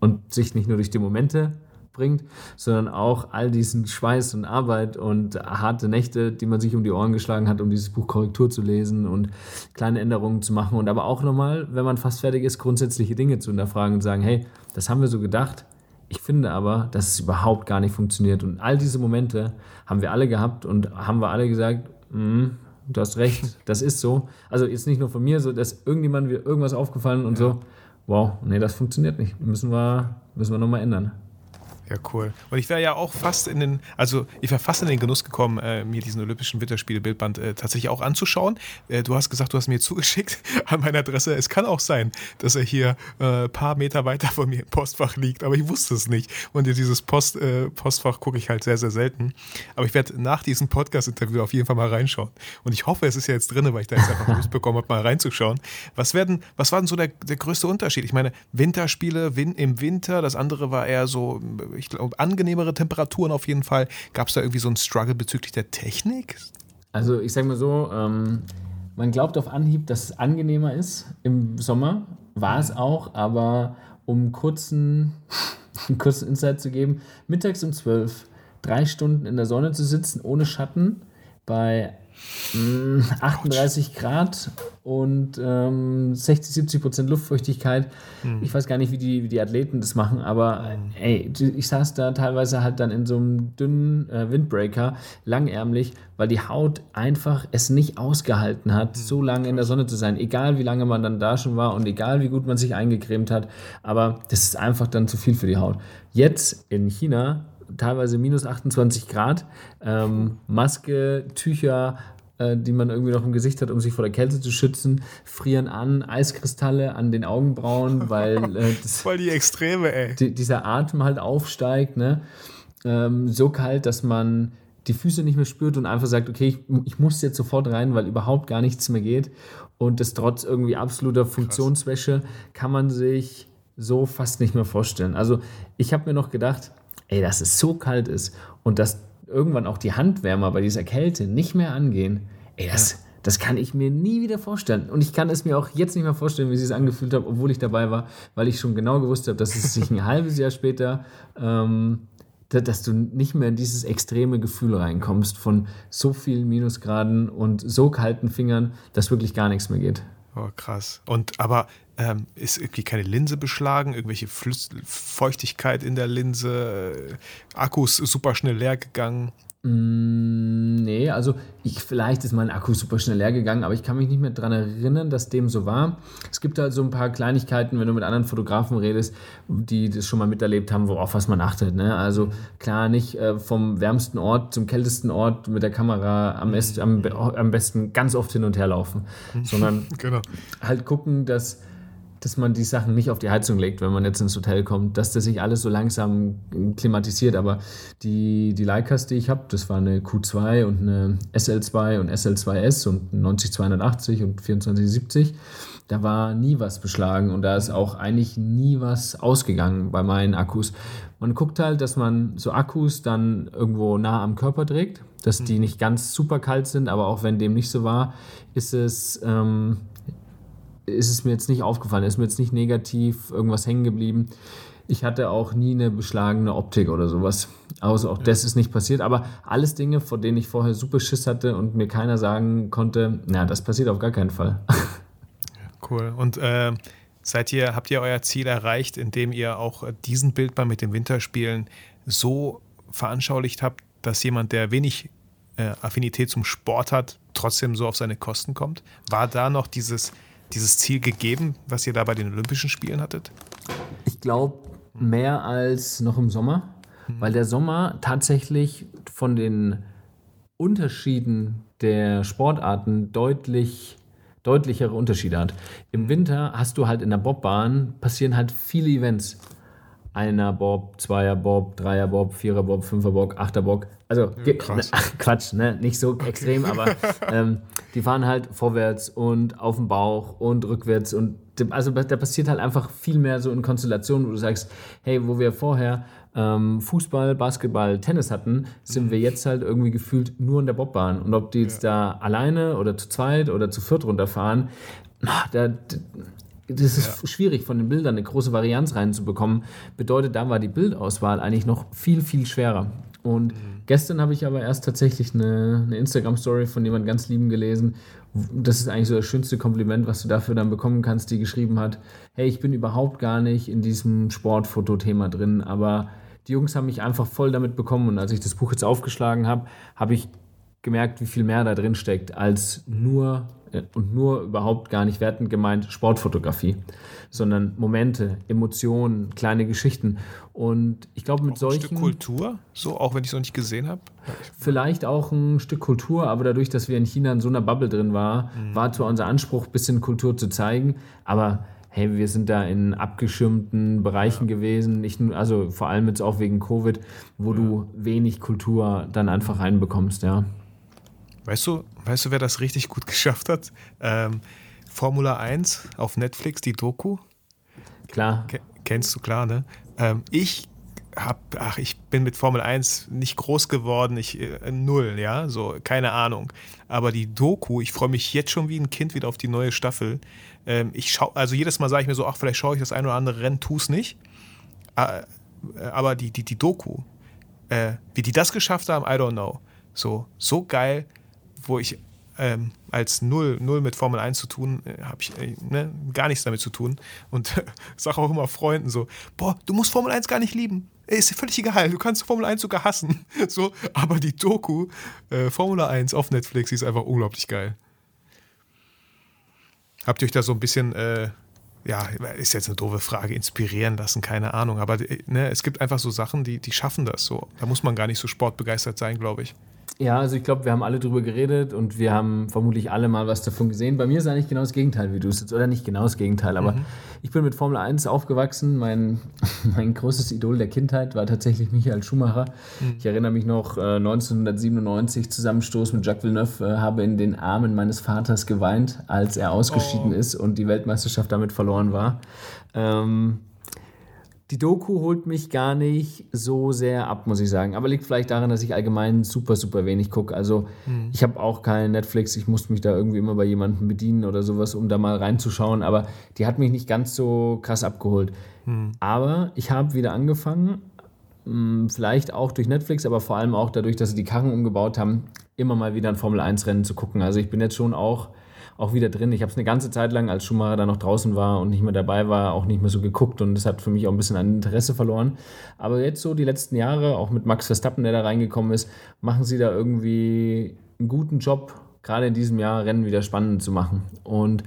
Speaker 3: und sich nicht nur durch die Momente bringt, sondern auch all diesen Schweiß und Arbeit und harte Nächte, die man sich um die Ohren geschlagen hat, um dieses Buch Korrektur zu lesen und kleine Änderungen zu machen und aber auch nochmal, wenn man fast fertig ist, grundsätzliche Dinge zu hinterfragen und sagen, hey, das haben wir so gedacht. Ich finde aber, dass es überhaupt gar nicht funktioniert. Und all diese Momente haben wir alle gehabt und haben wir alle gesagt, mm, du hast recht, das ist so. Also jetzt nicht nur von mir, so dass irgendjemand wird irgendwas aufgefallen und ja. so, wow, nee, das funktioniert nicht. Müssen wir, müssen wir nochmal ändern.
Speaker 2: Ja, cool. Und ich wäre ja auch fast in den, also ich wäre fast in den Genuss gekommen, äh, mir diesen Olympischen Winterspiele-Bildband äh, tatsächlich auch anzuschauen. Äh, du hast gesagt, du hast mir zugeschickt an meine Adresse. Es kann auch sein, dass er hier ein äh, paar Meter weiter von mir im Postfach liegt, aber ich wusste es nicht. Und dieses Post, äh, Postfach gucke ich halt sehr, sehr selten. Aber ich werde nach diesem Podcast-Interview auf jeden Fall mal reinschauen. Und ich hoffe, es ist ja jetzt drin, weil ich da jetzt einfach Lust bekommen habe, mal reinzuschauen. Was, werden, was war denn so der, der größte Unterschied? Ich meine, Winterspiele win im Winter, das andere war eher so ich glaube, angenehmere Temperaturen auf jeden Fall. Gab es da irgendwie so einen Struggle bezüglich der Technik?
Speaker 3: Also ich sage mal so, ähm, man glaubt auf Anhieb, dass es angenehmer ist im Sommer. War es auch, aber um kurzen, einen kurzen Insight zu geben, mittags um 12, drei Stunden in der Sonne zu sitzen, ohne Schatten, bei 38 Grad und ähm, 60, 70 Prozent Luftfeuchtigkeit. Mhm. Ich weiß gar nicht, wie die, wie die Athleten das machen, aber mhm. ey, ich saß da teilweise halt dann in so einem dünnen äh, Windbreaker, langärmlich, weil die Haut einfach es nicht ausgehalten hat, mhm. so lange in der Sonne zu sein. Egal wie lange man dann da schon war und egal wie gut man sich eingecremt hat, aber das ist einfach dann zu viel für die Haut. Jetzt in China teilweise minus 28 Grad, ähm, Maske, Tücher, äh, die man irgendwie noch im Gesicht hat, um sich vor der Kälte zu schützen, frieren an, Eiskristalle an den Augenbrauen, weil
Speaker 2: äh, das, voll die Extreme, ey.
Speaker 3: Die, dieser Atem halt aufsteigt, ne? Ähm, so kalt, dass man die Füße nicht mehr spürt und einfach sagt, okay, ich, ich, muss jetzt sofort rein, weil überhaupt gar nichts mehr geht. Und das trotz irgendwie absoluter Funktionswäsche kann man sich so fast nicht mehr vorstellen. Also ich habe mir noch gedacht, ey, dass es so kalt ist und dass irgendwann auch die Handwärmer bei dieser Kälte nicht mehr angehen, ey, das, ja. das kann ich mir nie wieder vorstellen. Und ich kann es mir auch jetzt nicht mehr vorstellen, wie sie es angefühlt hat, obwohl ich dabei war, weil ich schon genau gewusst habe, dass es sich ein halbes Jahr später, ähm, dass du nicht mehr in dieses extreme Gefühl reinkommst von so vielen Minusgraden und so kalten Fingern, dass wirklich gar nichts mehr geht.
Speaker 2: Oh, krass. Und aber ähm, ist irgendwie keine Linse beschlagen, irgendwelche Flüss Feuchtigkeit in der Linse, äh, Akkus super schnell leer gegangen?
Speaker 3: Mm, nee, also ich, vielleicht ist mein Akku super schnell leer gegangen, aber ich kann mich nicht mehr daran erinnern, dass dem so war. Es gibt halt so ein paar Kleinigkeiten, wenn du mit anderen Fotografen redest, die das schon mal miterlebt haben, worauf was man achtet. Ne? Also klar, nicht äh, vom wärmsten Ort zum kältesten Ort mit der Kamera am, am, am besten ganz oft hin und her laufen, sondern genau. halt gucken, dass dass man die Sachen nicht auf die Heizung legt, wenn man jetzt ins Hotel kommt, dass das sich alles so langsam klimatisiert. Aber die, die Leicas, die ich habe, das war eine Q2 und eine SL2 und SL2S und 90280 und 2470, da war nie was beschlagen und da ist auch eigentlich nie was ausgegangen bei meinen Akkus. Man guckt halt, dass man so Akkus dann irgendwo nah am Körper trägt, dass die mhm. nicht ganz super kalt sind, aber auch wenn dem nicht so war, ist es ähm, ist es mir jetzt nicht aufgefallen, ist mir jetzt nicht negativ irgendwas hängen geblieben. Ich hatte auch nie eine beschlagene Optik oder sowas. Also auch ja. das ist nicht passiert. Aber alles Dinge, vor denen ich vorher super Schiss hatte und mir keiner sagen konnte, na, das passiert auf gar keinen Fall.
Speaker 2: Cool. Und äh, seid ihr, habt ihr euer Ziel erreicht, indem ihr auch diesen Bildband mit den Winterspielen so veranschaulicht habt, dass jemand, der wenig äh, Affinität zum Sport hat, trotzdem so auf seine Kosten kommt? War da noch dieses dieses Ziel gegeben, was ihr da bei den Olympischen Spielen hattet?
Speaker 3: Ich glaube, mehr als noch im Sommer, weil der Sommer tatsächlich von den Unterschieden der Sportarten deutlich deutlichere Unterschiede hat. Im Winter hast du halt in der Bobbahn passieren halt viele Events. Einer Bob, Zweier Bob, Dreier Bob, Vierer Bob, Fünfer Bob, Achter Bob. Also
Speaker 2: Ja, krass.
Speaker 3: Ach, Quatsch, ne? Nicht so extrem, aber ähm, die fahren halt vorwärts und auf dem Bauch und rückwärts und also da passiert halt einfach viel mehr so in Konstellationen, wo du sagst, hey, wo wir vorher ähm, Fußball, Basketball, Tennis hatten, sind wir jetzt halt irgendwie gefühlt nur in der Bobbahn. Und ob die jetzt da alleine oder zu zweit oder zu viert runterfahren, da, das ist schwierig, von den Bildern eine große Varianz reinzubekommen. Bedeutet, da war die Bildauswahl eigentlich noch viel, viel schwerer. Und gestern habe ich aber erst tatsächlich eine, eine Instagram-Story von jemand ganz lieben gelesen. Das ist eigentlich so das schönste Kompliment, was du dafür dann bekommen kannst, die geschrieben hat, hey, ich bin überhaupt gar nicht in diesem Sportfotothema drin, aber die Jungs haben mich einfach voll damit bekommen. Und als ich das Buch jetzt aufgeschlagen habe, habe ich gemerkt, wie viel mehr da drin steckt, als nur und nur überhaupt gar nicht wertend gemeint Sportfotografie, sondern Momente, Emotionen, kleine Geschichten. Und ich glaube, mit
Speaker 2: Ein
Speaker 3: solchen
Speaker 2: Stück Kultur, so auch wenn ich es noch nicht gesehen habe.
Speaker 3: vielleicht auch ein Stück Kultur, aber dadurch, dass wir in China in so einer Bubble drin war, war zwar unser Anspruch, ein bisschen Kultur zu zeigen, aber hey, wir sind da in abgeschirmten Bereichen gewesen, nicht nur, also vor allem jetzt auch wegen Covid, wo du wenig Kultur dann einfach reinbekommst, ja.
Speaker 2: Weißt du, weißt du, wer das richtig gut geschafft hat? Ähm, Formula 1 auf Netflix, die Doku.
Speaker 3: Klar,
Speaker 2: Ke- Kennst du klar, ne? Ähm, ich hab, ach, ich bin mit Formel 1 nicht groß geworden, ich äh, null, ja, so, keine Ahnung. Aber die Doku, ich freue mich jetzt schon wie ein Kind wieder auf die neue Staffel. Ähm, ich schau, also jedes Mal sage ich mir so, ach, vielleicht schaue ich das ein oder andere Rennen, tu's nicht. Äh, äh, aber die, die, die Doku, äh, wie die das geschafft haben, I don't know. So, so geil, wo ich ähm, als null, null mit Formel 1 zu tun, äh, habe ich äh, ne, gar nichts damit zu tun. Und sage auch immer Freunden so, boah, du musst Formel 1 gar nicht lieben. Ist völlig egal, du kannst Formel 1 sogar hassen. So, aber die Doku, äh, Formula 1 auf Netflix, die ist einfach unglaublich geil. Habt ihr euch da so ein bisschen, äh, ja, ist jetzt eine doofe Frage, inspirieren lassen, keine Ahnung. Aber äh, ne, es gibt einfach so Sachen, die, die schaffen das so. Da muss man gar nicht so sportbegeistert sein, glaube ich.
Speaker 3: Ja, also ich glaube, wir haben alle drüber geredet und wir haben vermutlich alle mal was davon gesehen. Bei mir ist eigentlich genau das Gegenteil, wie du es jetzt, oder nicht genau das Gegenteil, aber ich bin mit Formel 1 aufgewachsen. Mein, mein großes Idol der Kindheit war tatsächlich Michael Schumacher. Ich erinnere mich noch, äh, 1997 Zusammenstoß mit Jacques Villeneuve, äh, habe in den Armen meines Vaters geweint, als er ausgeschieden ist und die Weltmeisterschaft damit verloren war. Ähm, die Doku holt mich gar nicht so sehr ab, muss ich sagen. Aber liegt vielleicht daran, dass ich allgemein super, super wenig gucke. Also ich habe auch kein Netflix. Ich musste mich da irgendwie immer bei jemandem bedienen oder sowas, um da mal reinzuschauen. Aber die hat mich nicht ganz so krass abgeholt. Aber ich habe wieder angefangen, mh, vielleicht auch durch Netflix, aber vor allem auch dadurch, dass sie die Karren umgebaut haben, immer mal wieder ein Formel-1-Rennen zu gucken. Also ich bin jetzt schon auch auch wieder drin. Ich habe es eine ganze Zeit lang, als Schumacher da noch draußen war und nicht mehr dabei war, auch nicht mehr so geguckt und das hat für mich auch ein bisschen an Interesse verloren. Aber jetzt so die letzten Jahre, auch mit Max Verstappen, der da reingekommen ist, machen sie da irgendwie einen guten Job, gerade in diesem Jahr Rennen wieder spannend zu machen. Und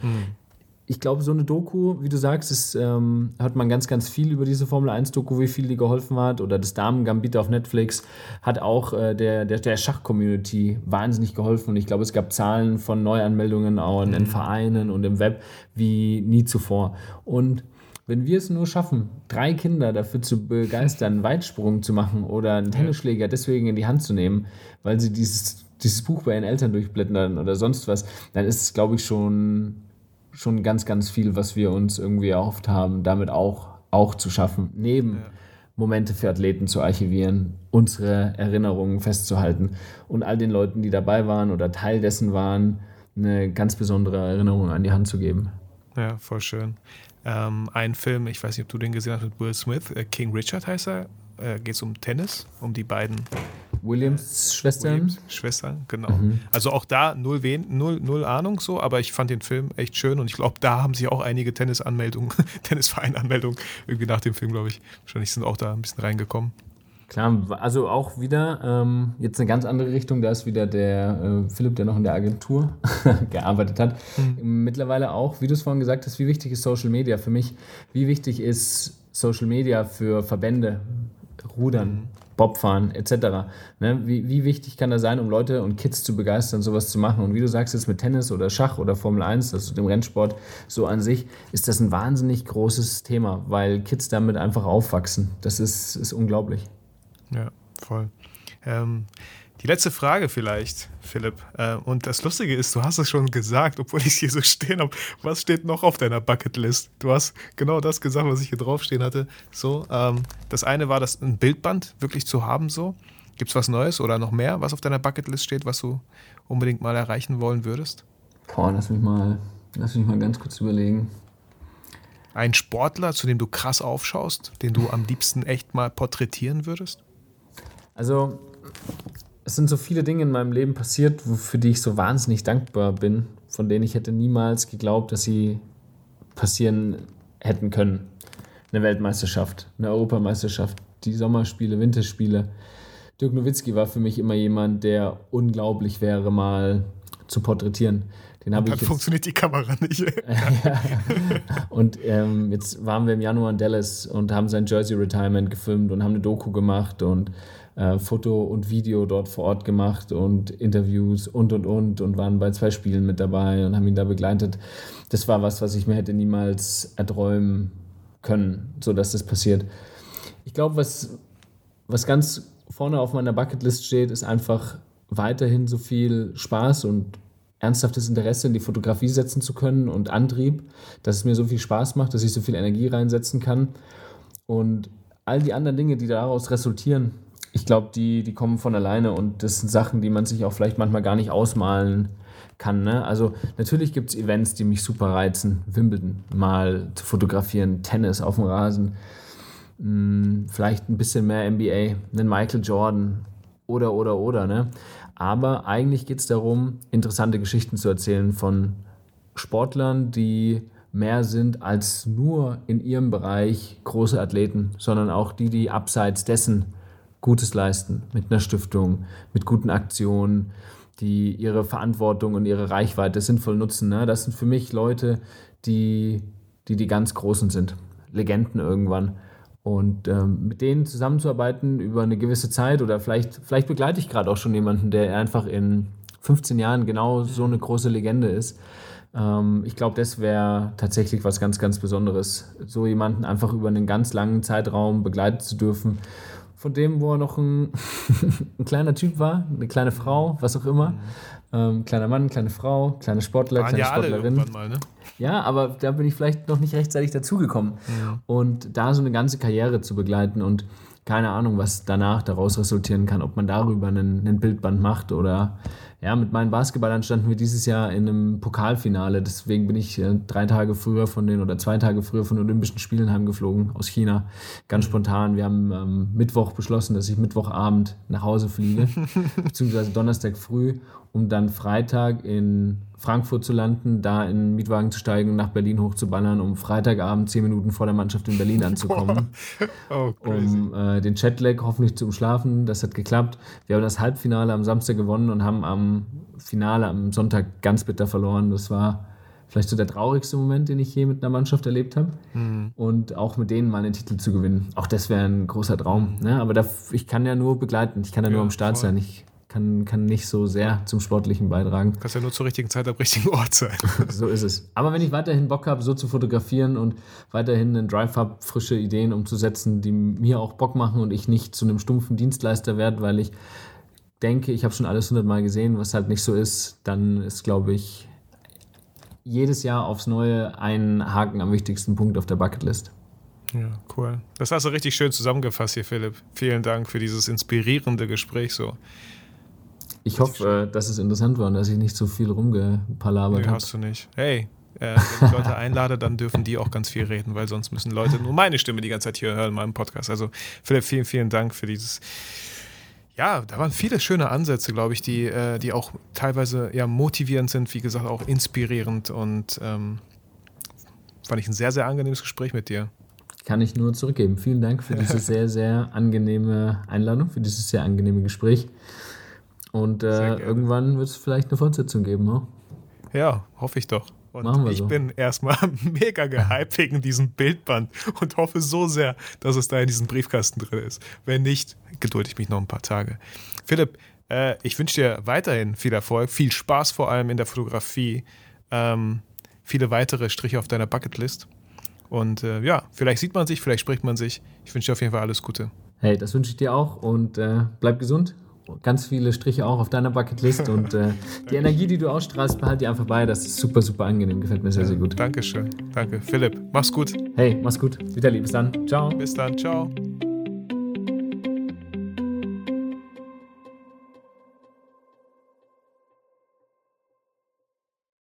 Speaker 3: ich glaube, so eine Doku, wie du sagst, ist, ähm, hört man ganz, ganz viel über diese Formel 1-Doku, wie viel die geholfen hat. Oder das Damen-Gambit auf Netflix hat auch äh, der, der, der Schach-Community wahnsinnig geholfen. Und ich glaube, es gab Zahlen von Neuanmeldungen auch in, in Vereinen und im Web wie nie zuvor. Und wenn wir es nur schaffen, drei Kinder dafür zu begeistern, einen Weitsprung zu machen oder einen Tennisschläger deswegen in die Hand zu nehmen, weil sie dieses, dieses Buch bei ihren Eltern durchblättern oder sonst was, dann ist es, glaube ich, schon schon ganz, ganz viel, was wir uns irgendwie erhofft haben, damit auch, auch zu schaffen. Neben Momente für Athleten zu archivieren, unsere Erinnerungen festzuhalten und all den Leuten, die dabei waren oder Teil dessen waren, eine ganz besondere Erinnerung an die Hand zu geben.
Speaker 2: Ja, voll schön. Ähm, ein Film, ich weiß nicht, ob du den gesehen hast mit Will Smith, äh, King Richard heißt er. Äh, Geht es um Tennis, um die beiden
Speaker 3: Williams Schwestern.
Speaker 2: Williams Schwestern, genau. Also auch da null, wen, null, null Ahnung so, aber ich fand den Film echt schön und ich glaube, da haben sich auch einige Tennisanmeldungen, Tennisvereinanmeldungen irgendwie nach dem Film, glaube ich. Wahrscheinlich sind auch da ein bisschen reingekommen.
Speaker 3: Klar, also auch wieder ähm, jetzt eine ganz andere Richtung. Da ist wieder der äh, Philipp, der noch in der Agentur gearbeitet hat. Mhm. Mittlerweile auch, wie du es vorhin gesagt hast, wie wichtig ist Social Media für mich? Wie wichtig ist Social Media für Verbände, Rudern, mhm. Bobfahren etc. Ne? Wie, wie wichtig kann das sein, um Leute und Kids zu begeistern, sowas zu machen? Und wie du sagst, jetzt mit Tennis oder Schach oder Formel 1, also dem Rennsport so an sich, ist das ein wahnsinnig großes Thema, weil Kids damit einfach aufwachsen. Das ist, ist unglaublich.
Speaker 2: Ja, voll. Ähm, die letzte Frage vielleicht, Philipp. Äh, und das Lustige ist, du hast es schon gesagt, obwohl ich es hier so stehen habe. Was steht noch auf deiner Bucketlist? Du hast genau das gesagt, was ich hier draufstehen hatte. So, ähm, das eine war, das ein Bildband wirklich zu haben. So, gibt es was Neues oder noch mehr, was auf deiner Bucketlist steht, was du unbedingt mal erreichen wollen würdest?
Speaker 3: Boah, lass mich mal, lass mich mal ganz kurz überlegen.
Speaker 2: Ein Sportler, zu dem du krass aufschaust, den du am liebsten echt mal porträtieren würdest?
Speaker 3: Also, es sind so viele Dinge in meinem Leben passiert, für die ich so wahnsinnig dankbar bin, von denen ich hätte niemals geglaubt, dass sie passieren hätten können. Eine Weltmeisterschaft, eine Europameisterschaft, die Sommerspiele, Winterspiele. Dirk Nowitzki war für mich immer jemand, der unglaublich wäre, mal zu porträtieren.
Speaker 2: Den habe ich jetzt, funktioniert die Kamera nicht.
Speaker 3: ja. Und ähm, jetzt waren wir im Januar in Dallas und haben sein Jersey Retirement gefilmt und haben eine Doku gemacht und äh, Foto und Video dort vor Ort gemacht und Interviews und und und und waren bei zwei Spielen mit dabei und haben ihn da begleitet. Das war was, was ich mir hätte niemals erträumen können, so dass das passiert. Ich glaube, was, was ganz vorne auf meiner Bucketlist steht, ist einfach weiterhin so viel Spaß und ernsthaftes Interesse in die Fotografie setzen zu können und Antrieb, dass es mir so viel Spaß macht, dass ich so viel Energie reinsetzen kann. Und all die anderen Dinge, die daraus resultieren, ich glaube, die, die kommen von alleine und das sind Sachen, die man sich auch vielleicht manchmal gar nicht ausmalen kann. Ne? Also natürlich gibt es Events, die mich super reizen. Wimbledon mal zu fotografieren, Tennis auf dem Rasen, hm, vielleicht ein bisschen mehr NBA, einen Michael Jordan oder, oder, oder. Ne? Aber eigentlich geht es darum, interessante Geschichten zu erzählen von Sportlern, die mehr sind als nur in ihrem Bereich große Athleten, sondern auch die, die abseits dessen Gutes leisten mit einer Stiftung, mit guten Aktionen, die ihre Verantwortung und ihre Reichweite sinnvoll nutzen. Ne? Das sind für mich Leute, die, die die ganz Großen sind, Legenden irgendwann. Und ähm, mit denen zusammenzuarbeiten über eine gewisse Zeit oder vielleicht, vielleicht begleite ich gerade auch schon jemanden, der einfach in 15 Jahren genau so eine große Legende ist. Ähm, ich glaube, das wäre tatsächlich was ganz, ganz Besonderes, so jemanden einfach über einen ganz langen Zeitraum begleiten zu dürfen von dem, wo er noch ein, ein kleiner Typ war, eine kleine Frau, was auch immer. Mhm. Ähm, kleiner Mann, kleine Frau, kleine Sportler, kleine ja Sportlerin. Mal, ne? Ja, aber da bin ich vielleicht noch nicht rechtzeitig dazugekommen. Ja. Und da so eine ganze Karriere zu begleiten und keine Ahnung, was danach daraus resultieren kann, ob man darüber einen, einen Bildband macht oder ja, mit meinen Basketballern standen wir dieses Jahr in einem Pokalfinale. Deswegen bin ich äh, drei Tage früher von den oder zwei Tage früher von den Olympischen Spielen heimgeflogen aus China. Ganz spontan. Wir haben ähm, Mittwoch beschlossen, dass ich Mittwochabend nach Hause fliege, beziehungsweise Donnerstag früh, um dann Freitag in Frankfurt zu landen, da in den Mietwagen zu steigen und nach Berlin hochzuballern, um Freitagabend zehn Minuten vor der Mannschaft in Berlin anzukommen. oh, um äh, den Chatlag hoffentlich zu umschlafen. Das hat geklappt. Wir haben das Halbfinale am Samstag gewonnen und haben am Finale am Sonntag ganz bitter verloren. Das war vielleicht so der traurigste Moment, den ich je mit einer Mannschaft erlebt habe. Mhm. Und auch mit denen mal einen Titel zu gewinnen. Auch das wäre ein großer Traum. Ne? Aber da, ich kann ja nur begleiten, ich kann ja, ja nur am Start voll. sein. Ich kann, kann nicht so sehr zum Sportlichen beitragen.
Speaker 2: Kannst ja nur zur richtigen Zeit am richtigen Ort sein.
Speaker 3: so ist es. Aber wenn ich weiterhin Bock habe, so zu fotografieren und weiterhin einen Drive habe, frische Ideen umzusetzen, die mir auch Bock machen und ich nicht zu einem stumpfen Dienstleister werde, weil ich denke, ich habe schon alles hundertmal gesehen, was halt nicht so ist, dann ist, glaube ich, jedes Jahr aufs Neue ein Haken am wichtigsten Punkt auf der Bucketlist.
Speaker 2: Ja, cool. Das hast du richtig schön zusammengefasst hier, Philipp. Vielen Dank für dieses inspirierende Gespräch so.
Speaker 3: Ich hoffe, äh, dass es interessant war und dass ich nicht so viel rumgepalabert nee, habe.
Speaker 2: hast du nicht. Hey, äh, wenn ich Leute einlade, dann dürfen die auch ganz viel reden, weil sonst müssen Leute nur meine Stimme die ganze Zeit hier hören in meinem Podcast. Also Philipp, vielen, vielen Dank für dieses. Ja, da waren viele schöne Ansätze, glaube ich, die, äh, die auch teilweise ja motivierend sind, wie gesagt, auch inspirierend und ähm, fand ich ein sehr, sehr angenehmes Gespräch mit dir.
Speaker 3: kann ich nur zurückgeben. Vielen Dank für diese sehr, sehr angenehme Einladung, für dieses sehr angenehme Gespräch. Und äh, irgendwann wird es vielleicht eine Fortsetzung geben, auch.
Speaker 2: Ja, hoffe ich doch. Und ich so. bin erstmal mega gehypt wegen diesem Bildband und hoffe so sehr, dass es da in diesem Briefkasten drin ist. Wenn nicht, gedulde ich mich noch ein paar Tage. Philipp, äh, ich wünsche dir weiterhin viel Erfolg, viel Spaß vor allem in der Fotografie, ähm, viele weitere Striche auf deiner Bucketlist. Und äh, ja, vielleicht sieht man sich, vielleicht spricht man sich. Ich wünsche dir auf jeden Fall alles Gute.
Speaker 3: Hey, das wünsche ich dir auch und äh, bleib gesund ganz viele Striche auch auf deiner Bucketlist und äh, die Energie, die du ausstrahlst, behalte die einfach bei. Das ist super, super angenehm. Gefällt mir sehr, sehr gut.
Speaker 2: Dankeschön. Danke. Philipp, mach's gut.
Speaker 3: Hey, mach's gut. Vitali, bis dann. Ciao.
Speaker 2: Bis dann. Ciao.